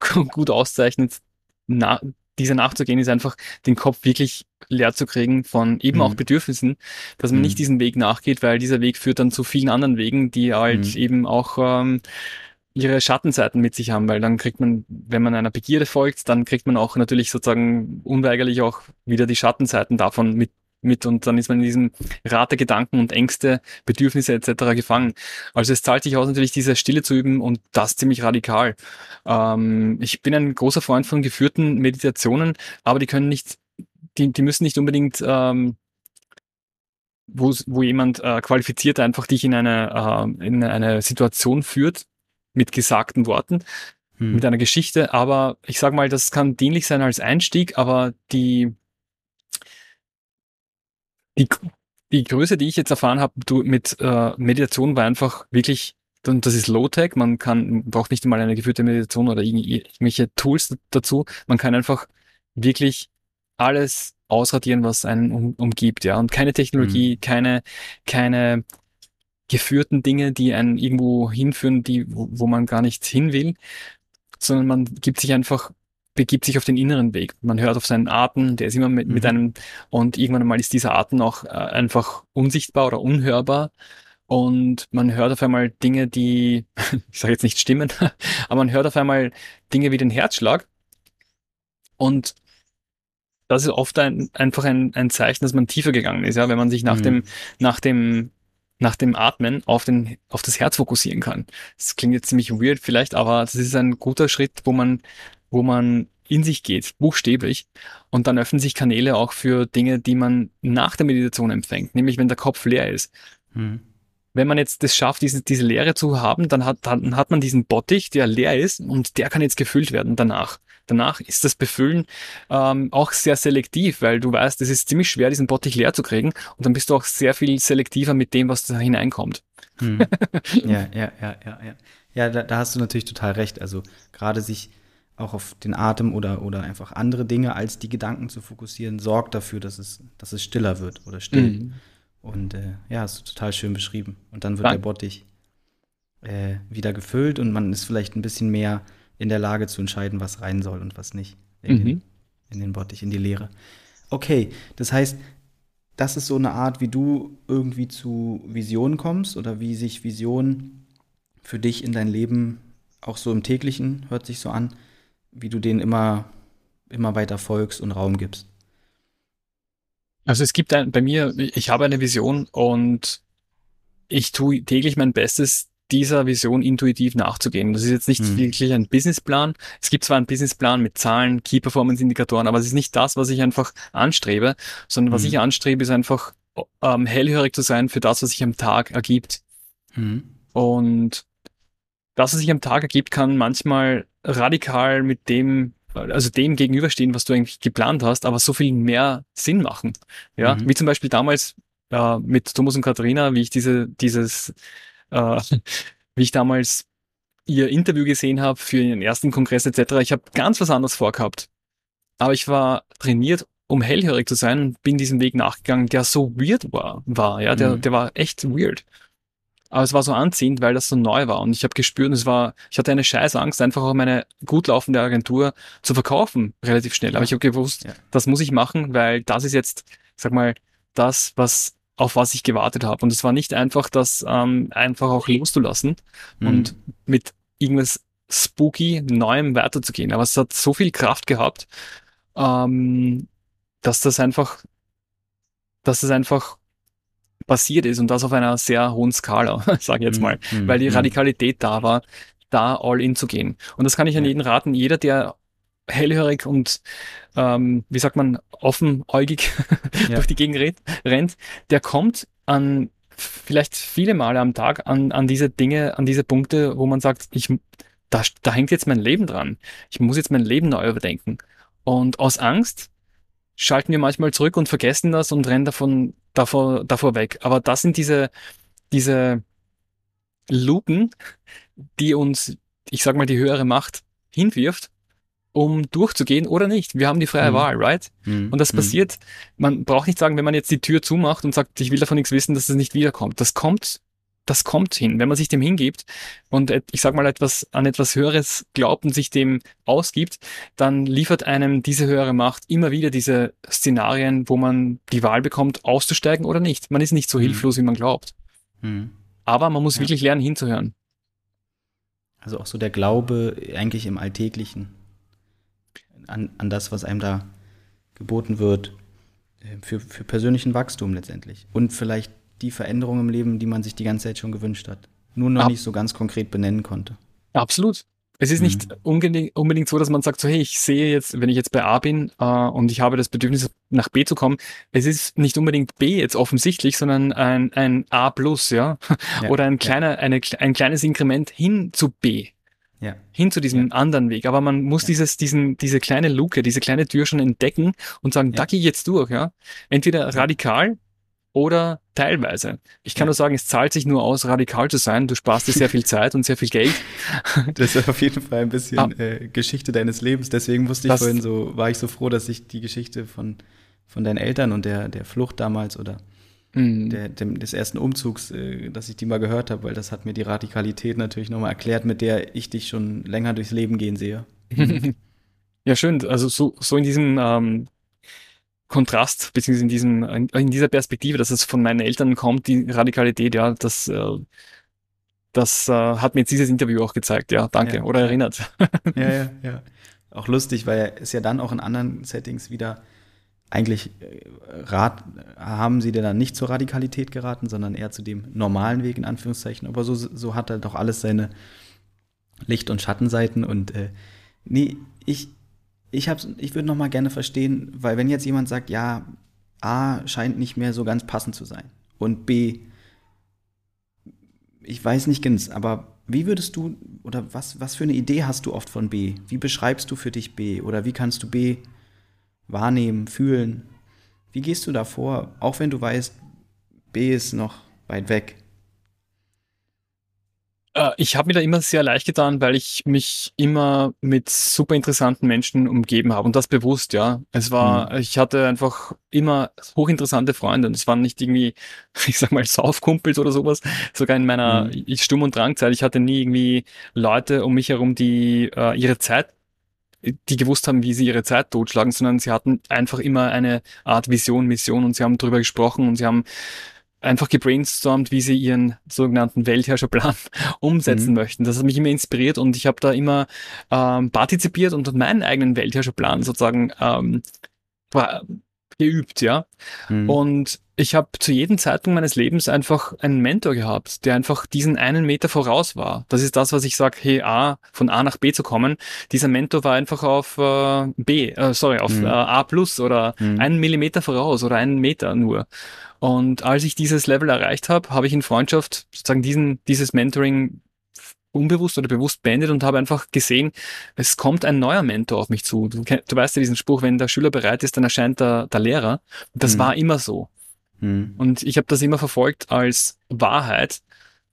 gut auszeichnet, na, dieser nachzugehen, ist einfach den Kopf wirklich leer zu kriegen von eben mhm. auch Bedürfnissen, dass man mhm. nicht diesen Weg nachgeht, weil dieser Weg führt dann zu vielen anderen Wegen, die halt mhm. eben auch ähm, ihre Schattenseiten mit sich haben, weil dann kriegt man, wenn man einer Begierde folgt, dann kriegt man auch natürlich sozusagen unweigerlich auch wieder die Schattenseiten davon mit mit und dann ist man in diesem Rat der Gedanken und Ängste, Bedürfnisse etc. gefangen. Also es zahlt sich aus, natürlich diese Stille zu üben und das ziemlich radikal. Ähm, ich bin ein großer Freund von geführten Meditationen, aber die können nicht, die, die müssen nicht unbedingt ähm, wo, wo jemand äh, qualifiziert einfach dich in eine, äh, in eine Situation führt, mit gesagten Worten, hm. mit einer Geschichte. Aber ich sage mal, das kann dienlich sein als Einstieg, aber die, die, die Größe, die ich jetzt erfahren habe mit äh, Meditation, war einfach wirklich, und das ist Low-Tech, man kann, braucht nicht einmal eine geführte Meditation oder irgendwelche Tools dazu. Man kann einfach wirklich alles ausradieren, was einen um, umgibt, ja. Und keine Technologie, mhm. keine, keine geführten Dinge, die einen irgendwo hinführen, die, wo, wo man gar nicht hin will, sondern man gibt sich einfach begibt sich auf den inneren Weg. Man hört auf seinen Atem, der ist immer mit, mhm. mit einem, und irgendwann mal ist dieser Atem auch äh, einfach unsichtbar oder unhörbar. Und man hört auf einmal Dinge, die, ich sage jetzt nicht stimmen, aber man hört auf einmal Dinge wie den Herzschlag. Und das ist oft ein, einfach ein, ein Zeichen, dass man tiefer gegangen ist, ja, wenn man sich nach mhm. dem, nach dem nach dem Atmen auf, den, auf das Herz fokussieren kann. Das klingt jetzt ziemlich weird vielleicht, aber das ist ein guter Schritt, wo man, wo man in sich geht, buchstäblich. Und dann öffnen sich Kanäle auch für Dinge, die man nach der Meditation empfängt, nämlich wenn der Kopf leer ist. Hm. Wenn man jetzt das schafft, diese, diese Leere zu haben, dann hat, dann hat man diesen Bottich, der leer ist und der kann jetzt gefüllt werden danach. Danach ist das Befüllen ähm, auch sehr selektiv, weil du weißt, es ist ziemlich schwer, diesen Bottich leer zu kriegen und dann bist du auch sehr viel selektiver mit dem, was da hineinkommt. Hm. ja, ja, ja, ja, ja. Ja, da, da hast du natürlich total recht. Also gerade sich auch auf den Atem oder, oder einfach andere Dinge als die Gedanken zu fokussieren, sorgt dafür, dass es, dass es stiller wird oder still. Mhm. Und äh, ja, du total schön beschrieben. Und dann wird Dank. der Bottich äh, wieder gefüllt und man ist vielleicht ein bisschen mehr in der Lage zu entscheiden, was rein soll und was nicht. In, mhm. den, in den Bottich, in die Leere. Okay, das heißt, das ist so eine Art, wie du irgendwie zu Visionen kommst oder wie sich Visionen für dich in dein Leben auch so im täglichen, hört sich so an, wie du denen immer, immer weiter folgst und Raum gibst. Also es gibt ein, bei mir, ich habe eine Vision und ich tue täglich mein Bestes, dieser Vision intuitiv nachzugehen. Das ist jetzt nicht mhm. wirklich ein Businessplan. Es gibt zwar einen Businessplan mit Zahlen, Key Performance Indikatoren, aber es ist nicht das, was ich einfach anstrebe, sondern was mhm. ich anstrebe, ist einfach ähm, hellhörig zu sein für das, was sich am Tag ergibt. Mhm. Und das, was sich am Tag ergibt, kann manchmal radikal mit dem also dem gegenüberstehen, was du eigentlich geplant hast, aber so viel mehr Sinn machen. Ja, mhm. wie zum Beispiel damals äh, mit Thomas und Katharina, wie ich diese, dieses äh, wie ich damals ihr Interview gesehen habe für ihren ersten Kongress etc. Ich habe ganz was anderes vorgehabt. Aber ich war trainiert, um hellhörig zu sein und bin diesem Weg nachgegangen, der so weird war. war ja, der, mhm. der war echt weird. Aber es war so anziehend, weil das so neu war. Und ich habe gespürt, es war, ich hatte eine scheiß Angst, einfach auch meine gut laufende Agentur zu verkaufen, relativ schnell. Aber ich habe gewusst, ja. das muss ich machen, weil das ist jetzt, sag mal, das, was auf was ich gewartet habe. Und es war nicht einfach, das ähm, einfach auch loszulassen mhm. und mit irgendwas spooky Neuem weiterzugehen. Aber es hat so viel Kraft gehabt, ähm, dass das einfach, dass es einfach passiert ist und das auf einer sehr hohen Skala, sage ich jetzt mhm. mal, mhm. weil die mhm. Radikalität da war, da all in zu gehen. Und das kann ich an jeden raten. Jeder, der hellhörig und ähm, wie sagt man, offenäugig ja. durch die Gegend rennt, der kommt an vielleicht viele Male am Tag an, an diese Dinge, an diese Punkte, wo man sagt, ich, da, da hängt jetzt mein Leben dran. Ich muss jetzt mein Leben neu überdenken. Und aus Angst schalten wir manchmal zurück und vergessen das und rennen davon, davor, davor weg. Aber das sind diese, diese Luken, die uns, ich sag mal, die höhere Macht hinwirft um durchzugehen oder nicht. Wir haben die freie mhm. Wahl, right? Mhm. Und das mhm. passiert, man braucht nicht sagen, wenn man jetzt die Tür zumacht und sagt, ich will davon nichts wissen, dass es nicht wiederkommt. Das kommt das kommt hin. Wenn man sich dem hingibt und ich sag mal etwas an etwas Höheres glaubt und sich dem ausgibt, dann liefert einem diese höhere Macht immer wieder diese Szenarien, wo man die Wahl bekommt, auszusteigen oder nicht. Man ist nicht so mhm. hilflos, wie man glaubt. Mhm. Aber man muss ja. wirklich lernen, hinzuhören. Also auch so der Glaube eigentlich im Alltäglichen an, an das, was einem da geboten wird, äh, für, für persönlichen Wachstum letztendlich. Und vielleicht die Veränderung im Leben, die man sich die ganze Zeit schon gewünscht hat. Nur noch Ab nicht so ganz konkret benennen konnte. Absolut. Es ist mhm. nicht unbedingt, unbedingt so, dass man sagt, so hey, ich sehe jetzt, wenn ich jetzt bei A bin äh, und ich habe das Bedürfnis, nach B zu kommen, es ist nicht unbedingt B jetzt offensichtlich, sondern ein, ein A plus, ja, ja oder ein kleiner, ja. eine, ein kleines Inkrement hin zu B. Ja. Hin zu diesem anderen Weg. Aber man muss dieses, diesen, diese kleine Luke, diese kleine Tür schon entdecken und sagen, da gehe ich jetzt durch, ja. Entweder radikal oder teilweise. Ich kann nur sagen, es zahlt sich nur aus, radikal zu sein. Du sparst dir sehr viel Zeit und sehr viel Geld. Das ist auf jeden Fall ein bisschen ah. äh, Geschichte deines Lebens. Deswegen wusste ich das vorhin so, war ich so froh, dass ich die Geschichte von, von deinen Eltern und der, der Flucht damals oder mhm. der, dem, des ersten Umzugs, äh, dass ich die mal gehört habe, weil das hat mir die Radikalität natürlich nochmal erklärt, mit der ich dich schon länger durchs Leben gehen sehe. ja, schön. Also so, so in diesem ähm, Kontrast, beziehungsweise in diesem, in dieser Perspektive, dass es von meinen Eltern kommt, die Radikalität, ja, das, äh, das äh, hat mir jetzt dieses Interview auch gezeigt, ja, danke, ja. oder erinnert. Ja, ja, ja. Auch lustig, weil es ja dann auch in anderen Settings wieder eigentlich äh, rat, haben sie dir dann nicht zur Radikalität geraten, sondern eher zu dem normalen Weg, in Anführungszeichen. Aber so, so hat er doch alles seine Licht- und Schattenseiten und äh, nee, ich, ich, ich würde noch mal gerne verstehen, weil wenn jetzt jemand sagt, ja, A scheint nicht mehr so ganz passend zu sein und B, ich weiß nicht ganz, aber wie würdest du oder was, was für eine Idee hast du oft von B? Wie beschreibst du für dich B oder wie kannst du B wahrnehmen, fühlen? Wie gehst du da vor, auch wenn du weißt, B ist noch weit weg? Äh, ich habe mir da immer sehr leicht getan, weil ich mich immer mit super interessanten Menschen umgeben habe und das bewusst, ja. Es war, mhm. ich hatte einfach immer hochinteressante Freunde und es waren nicht irgendwie, ich sag mal, Saufkumpels oder sowas. Sogar in meiner mhm. Stumm- und Drangzeit. Ich hatte nie irgendwie Leute um mich herum, die äh, ihre Zeit die gewusst haben, wie sie ihre Zeit totschlagen, sondern sie hatten einfach immer eine Art Vision, Mission und sie haben darüber gesprochen und sie haben einfach gebrainstormt, wie sie ihren sogenannten Weltherrscherplan umsetzen mhm. möchten. Das hat mich immer inspiriert und ich habe da immer ähm, partizipiert und meinen eigenen Weltherrscherplan sozusagen ähm, geübt, ja. Mhm. Und ich habe zu jedem Zeitpunkt meines Lebens einfach einen Mentor gehabt, der einfach diesen einen Meter voraus war. Das ist das, was ich sage, hey, A, von A nach B zu kommen. Dieser Mentor war einfach auf äh, B, äh, sorry, auf mhm. äh, A plus oder mhm. einen Millimeter voraus oder einen Meter nur. Und als ich dieses Level erreicht habe, habe ich in Freundschaft sozusagen diesen, dieses Mentoring unbewusst oder bewusst beendet und habe einfach gesehen, es kommt ein neuer Mentor auf mich zu. Du, du weißt ja diesen Spruch, wenn der Schüler bereit ist, dann erscheint der, der Lehrer. Das mhm. war immer so. Mhm. Und ich habe das immer verfolgt als Wahrheit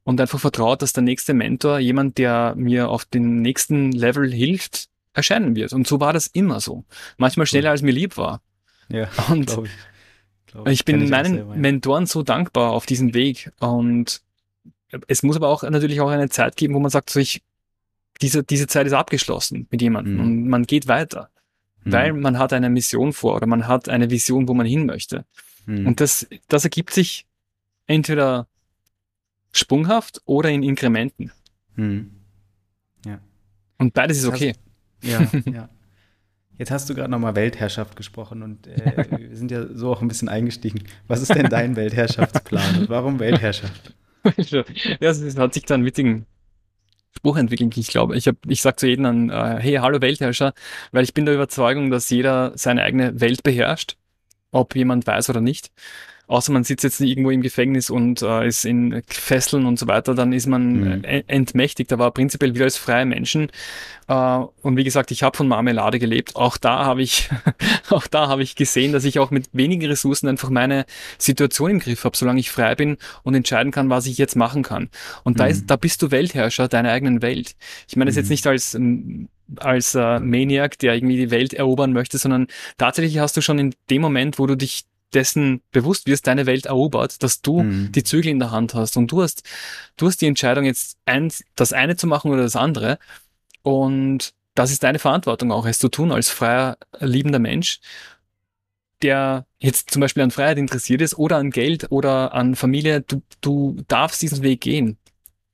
und einfach vertraut, dass der nächste Mentor, jemand, der mir auf den nächsten Level hilft, erscheinen wird. Und so war das immer so. Manchmal schneller, als mir lieb war. Ja, und ich. Ich, ich bin meinen selber, ja. Mentoren so dankbar auf diesem Weg und es muss aber auch natürlich auch eine Zeit geben, wo man sagt, so ich, diese, diese Zeit ist abgeschlossen mit jemandem mhm. und man geht weiter, mhm. weil man hat eine Mission vor oder man hat eine Vision, wo man hin möchte. Mhm. Und das, das ergibt sich entweder sprunghaft oder in Inkrementen. Mhm. Ja. Und beides ist okay. ja, ja. Jetzt hast du gerade nochmal Weltherrschaft gesprochen und äh, wir sind ja so auch ein bisschen eingestiegen. Was ist denn dein Weltherrschaftsplan und warum Weltherrschaft? ja, es hat sich da einen witzigen Spruch entwickelt. Ich glaube, ich, hab, ich sage zu jedem dann, äh, hey, hallo Weltherrscher, weil ich bin der Überzeugung, dass jeder seine eigene Welt beherrscht, ob jemand weiß oder nicht außer man sitzt jetzt irgendwo im Gefängnis und äh, ist in Fesseln und so weiter, dann ist man mhm. Entmächtigt. Aber prinzipiell wieder als freie Menschen. Äh, und wie gesagt, ich habe von Marmelade gelebt. Auch da habe ich, auch da habe ich gesehen, dass ich auch mit wenigen Ressourcen einfach meine Situation im Griff habe, solange ich frei bin und entscheiden kann, was ich jetzt machen kann. Und mhm. da ist, da bist du Weltherrscher deiner eigenen Welt. Ich meine das jetzt mhm. nicht als als äh, Maniac, der irgendwie die Welt erobern möchte, sondern tatsächlich hast du schon in dem Moment, wo du dich dessen bewusst wirst, deine Welt erobert, dass du mhm. die Zügel in der Hand hast und du hast, du hast die Entscheidung jetzt eins, das eine zu machen oder das andere und das ist deine Verantwortung auch, es zu tun als freier, liebender Mensch, der jetzt zum Beispiel an Freiheit interessiert ist oder an Geld oder an Familie. Du, du darfst diesen Weg gehen.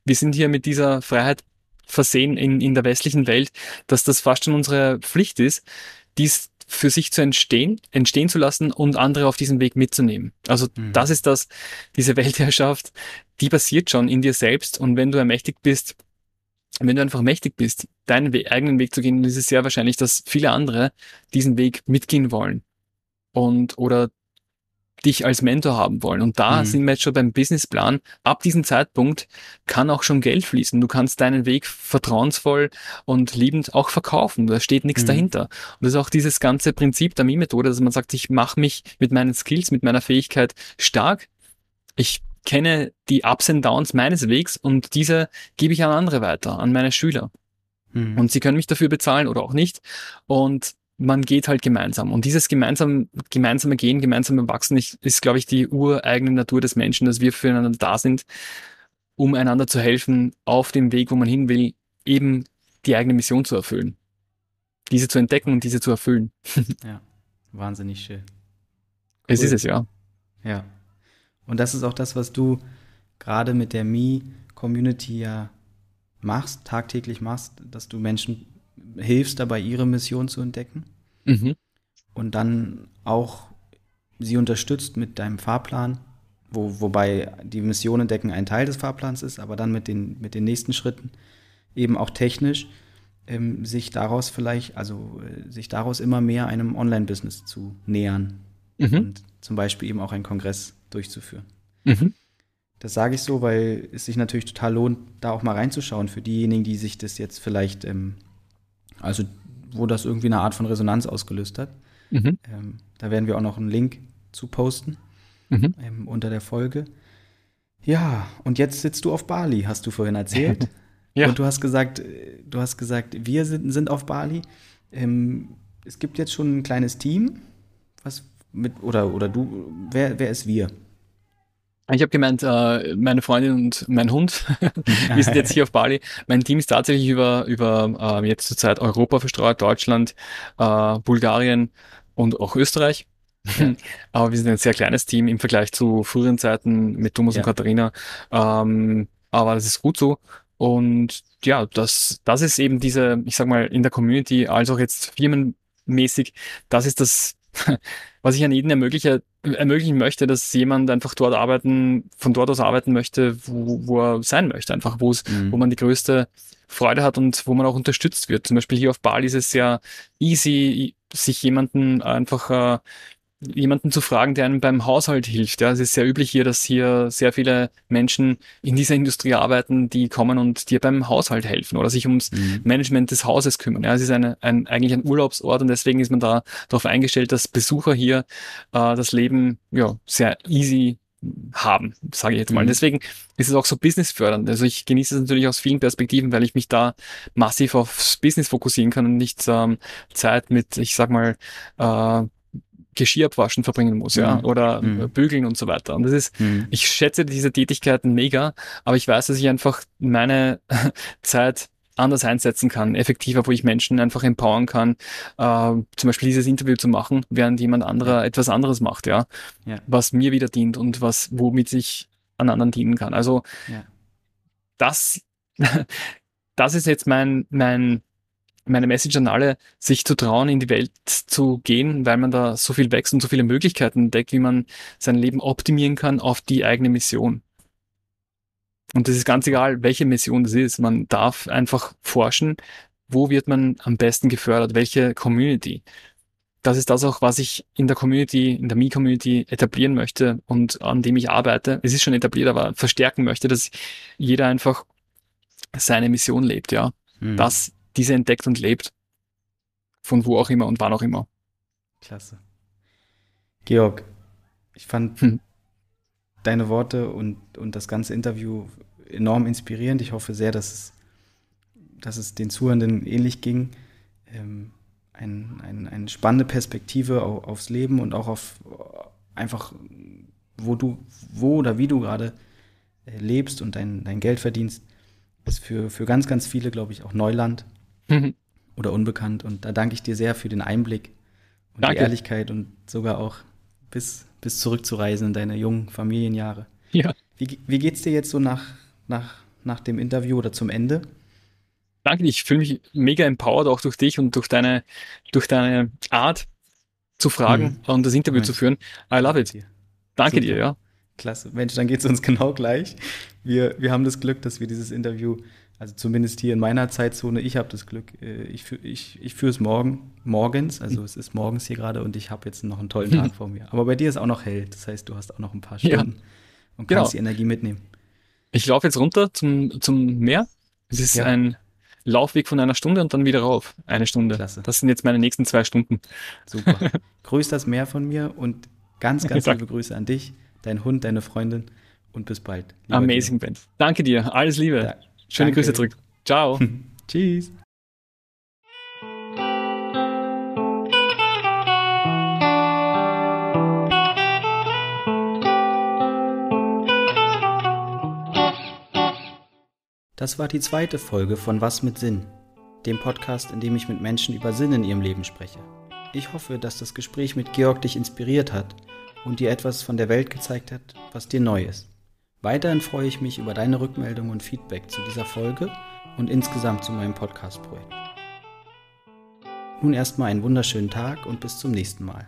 Wir sind hier mit dieser Freiheit versehen in, in der westlichen Welt, dass das fast schon unsere Pflicht ist, dies für sich zu entstehen, entstehen zu lassen und andere auf diesen Weg mitzunehmen. Also mhm. das ist das, diese Weltherrschaft, die passiert schon in dir selbst und wenn du ermächtigt bist, wenn du einfach mächtig bist, deinen We eigenen Weg zu gehen, ist es sehr wahrscheinlich, dass viele andere diesen Weg mitgehen wollen und oder dich als Mentor haben wollen. Und da mhm. sind wir jetzt schon beim Businessplan. Ab diesem Zeitpunkt kann auch schon Geld fließen. Du kannst deinen Weg vertrauensvoll und liebend auch verkaufen. Da steht nichts mhm. dahinter. Und das ist auch dieses ganze Prinzip der Mi-Methode, dass man sagt, ich mache mich mit meinen Skills, mit meiner Fähigkeit stark. Ich kenne die Ups und Downs meines Wegs und diese gebe ich an andere weiter, an meine Schüler. Mhm. Und sie können mich dafür bezahlen oder auch nicht. Und man geht halt gemeinsam. Und dieses gemeinsam, gemeinsame Gehen, gemeinsame Wachsen ist, ist, glaube ich, die ureigene Natur des Menschen, dass wir füreinander da sind, um einander zu helfen, auf dem Weg, wo man hin will, eben die eigene Mission zu erfüllen. Diese zu entdecken und diese zu erfüllen. ja, wahnsinnig schön. Cool. Es ist es, ja. Ja. Und das ist auch das, was du gerade mit der Me-Community ja machst, tagtäglich machst, dass du Menschen hilfst dabei, ihre Mission zu entdecken. Mhm. Und dann auch sie unterstützt mit deinem Fahrplan, wo, wobei die Mission entdecken ein Teil des Fahrplans ist, aber dann mit den, mit den nächsten Schritten eben auch technisch ähm, sich daraus vielleicht, also äh, sich daraus immer mehr einem Online-Business zu nähern mhm. und zum Beispiel eben auch einen Kongress durchzuführen. Mhm. Das sage ich so, weil es sich natürlich total lohnt, da auch mal reinzuschauen für diejenigen, die sich das jetzt vielleicht, ähm, also wo das irgendwie eine Art von Resonanz ausgelöst hat. Mhm. Ähm, da werden wir auch noch einen Link zu posten mhm. ähm, unter der Folge. Ja, und jetzt sitzt du auf Bali, hast du vorhin erzählt. ja. Und du hast gesagt, äh, du hast gesagt, wir sind, sind auf Bali. Ähm, es gibt jetzt schon ein kleines Team, was mit, oder, oder du, wer, wer ist wir? Ich habe gemeint, äh, meine Freundin und mein Hund, wir sind jetzt hier auf Bali. Mein Team ist tatsächlich über, über äh, jetzt zurzeit Europa verstreut, Deutschland, äh, Bulgarien und auch Österreich. Ja. Aber wir sind ein sehr kleines Team im Vergleich zu früheren Zeiten mit Thomas ja. und Katharina. Ähm, aber das ist gut so. Und ja, das, das ist eben diese, ich sag mal, in der Community, als auch jetzt firmenmäßig, das ist das was ich an jeden ermögliche, ermöglichen möchte, dass jemand einfach dort arbeiten, von dort aus arbeiten möchte, wo, wo er sein möchte, einfach wo es, mhm. wo man die größte Freude hat und wo man auch unterstützt wird. Zum Beispiel hier auf Bali ist es sehr easy, sich jemanden einfach äh, jemanden zu fragen, der einem beim Haushalt hilft. Ja, es ist sehr üblich hier, dass hier sehr viele Menschen in dieser Industrie arbeiten, die kommen und dir beim Haushalt helfen oder sich ums mhm. Management des Hauses kümmern. Ja, es ist eine, ein, eigentlich ein Urlaubsort und deswegen ist man da darauf eingestellt, dass Besucher hier äh, das Leben ja sehr easy haben, sage ich jetzt mal. Mhm. Deswegen ist es auch so businessfördernd. Also ich genieße es natürlich aus vielen Perspektiven, weil ich mich da massiv aufs Business fokussieren kann und nicht ähm, Zeit mit, ich sag mal, äh, Geschirr abwaschen verbringen muss, ja, mhm. oder mhm. bügeln und so weiter. Und das ist, mhm. ich schätze diese Tätigkeiten mega, aber ich weiß, dass ich einfach meine Zeit anders einsetzen kann, effektiver, wo ich Menschen einfach empowern kann, äh, zum Beispiel dieses Interview zu machen, während jemand anderer etwas anderes macht, ja, ja. was mir wieder dient und was, womit ich an anderen dienen kann. Also ja. das, das ist jetzt mein, mein meine Message an alle, sich zu trauen, in die Welt zu gehen, weil man da so viel wächst und so viele Möglichkeiten entdeckt, wie man sein Leben optimieren kann auf die eigene Mission. Und das ist ganz egal, welche Mission das ist. Man darf einfach forschen, wo wird man am besten gefördert, welche Community. Das ist das auch, was ich in der Community, in der Me-Community etablieren möchte und an dem ich arbeite. Es ist schon etabliert, aber verstärken möchte, dass jeder einfach seine Mission lebt, ja. Mhm. Das diese entdeckt und lebt. Von wo auch immer und wann auch immer. Klasse. Georg, ich fand hm. deine Worte und, und das ganze Interview enorm inspirierend. Ich hoffe sehr, dass es, dass es den Zuhörenden ähnlich ging. Ähm, ein, ein, eine spannende Perspektive aufs Leben und auch auf, einfach, wo du, wo oder wie du gerade äh, lebst und dein, dein Geld verdienst, ist für, für ganz, ganz viele, glaube ich, auch Neuland mhm. oder unbekannt. Und da danke ich dir sehr für den Einblick und danke. die Ehrlichkeit und sogar auch bis, bis zurückzureisen in deine jungen Familienjahre. Ja. Wie, wie geht's dir jetzt so nach, nach, nach dem Interview oder zum Ende? Danke, ich fühle mich mega empowered auch durch dich und durch deine, durch deine Art zu fragen mhm. und das Interview Mensch. zu führen. I love it. Danke Super. dir, ja. Klasse. Mensch, dann geht es uns genau gleich. Wir, wir haben das Glück, dass wir dieses Interview, also zumindest hier in meiner Zeitzone, ich habe das Glück, äh, ich, ich, ich führe es morgen, morgens, also es ist morgens hier gerade und ich habe jetzt noch einen tollen Tag vor mir. Aber bei dir ist auch noch hell, das heißt, du hast auch noch ein paar Stunden ja. und kannst genau. die Energie mitnehmen. Ich laufe jetzt runter zum, zum Meer. Es ist ja. ein Laufweg von einer Stunde und dann wieder rauf. Eine Stunde. Klasse. Das sind jetzt meine nächsten zwei Stunden. Super. Grüß das Meer von mir und ganz, ganz liebe Grüße an dich dein Hund, deine Freundin und bis bald. Amazing, Ben. Danke dir. Alles Liebe. Da, Schöne danke. Grüße zurück. Ciao. Tschüss. Das war die zweite Folge von Was mit Sinn, dem Podcast, in dem ich mit Menschen über Sinn in ihrem Leben spreche. Ich hoffe, dass das Gespräch mit Georg dich inspiriert hat und dir etwas von der Welt gezeigt hat, was dir neu ist. Weiterhin freue ich mich über deine Rückmeldung und Feedback zu dieser Folge und insgesamt zu meinem Podcast-Projekt. Nun erstmal einen wunderschönen Tag und bis zum nächsten Mal.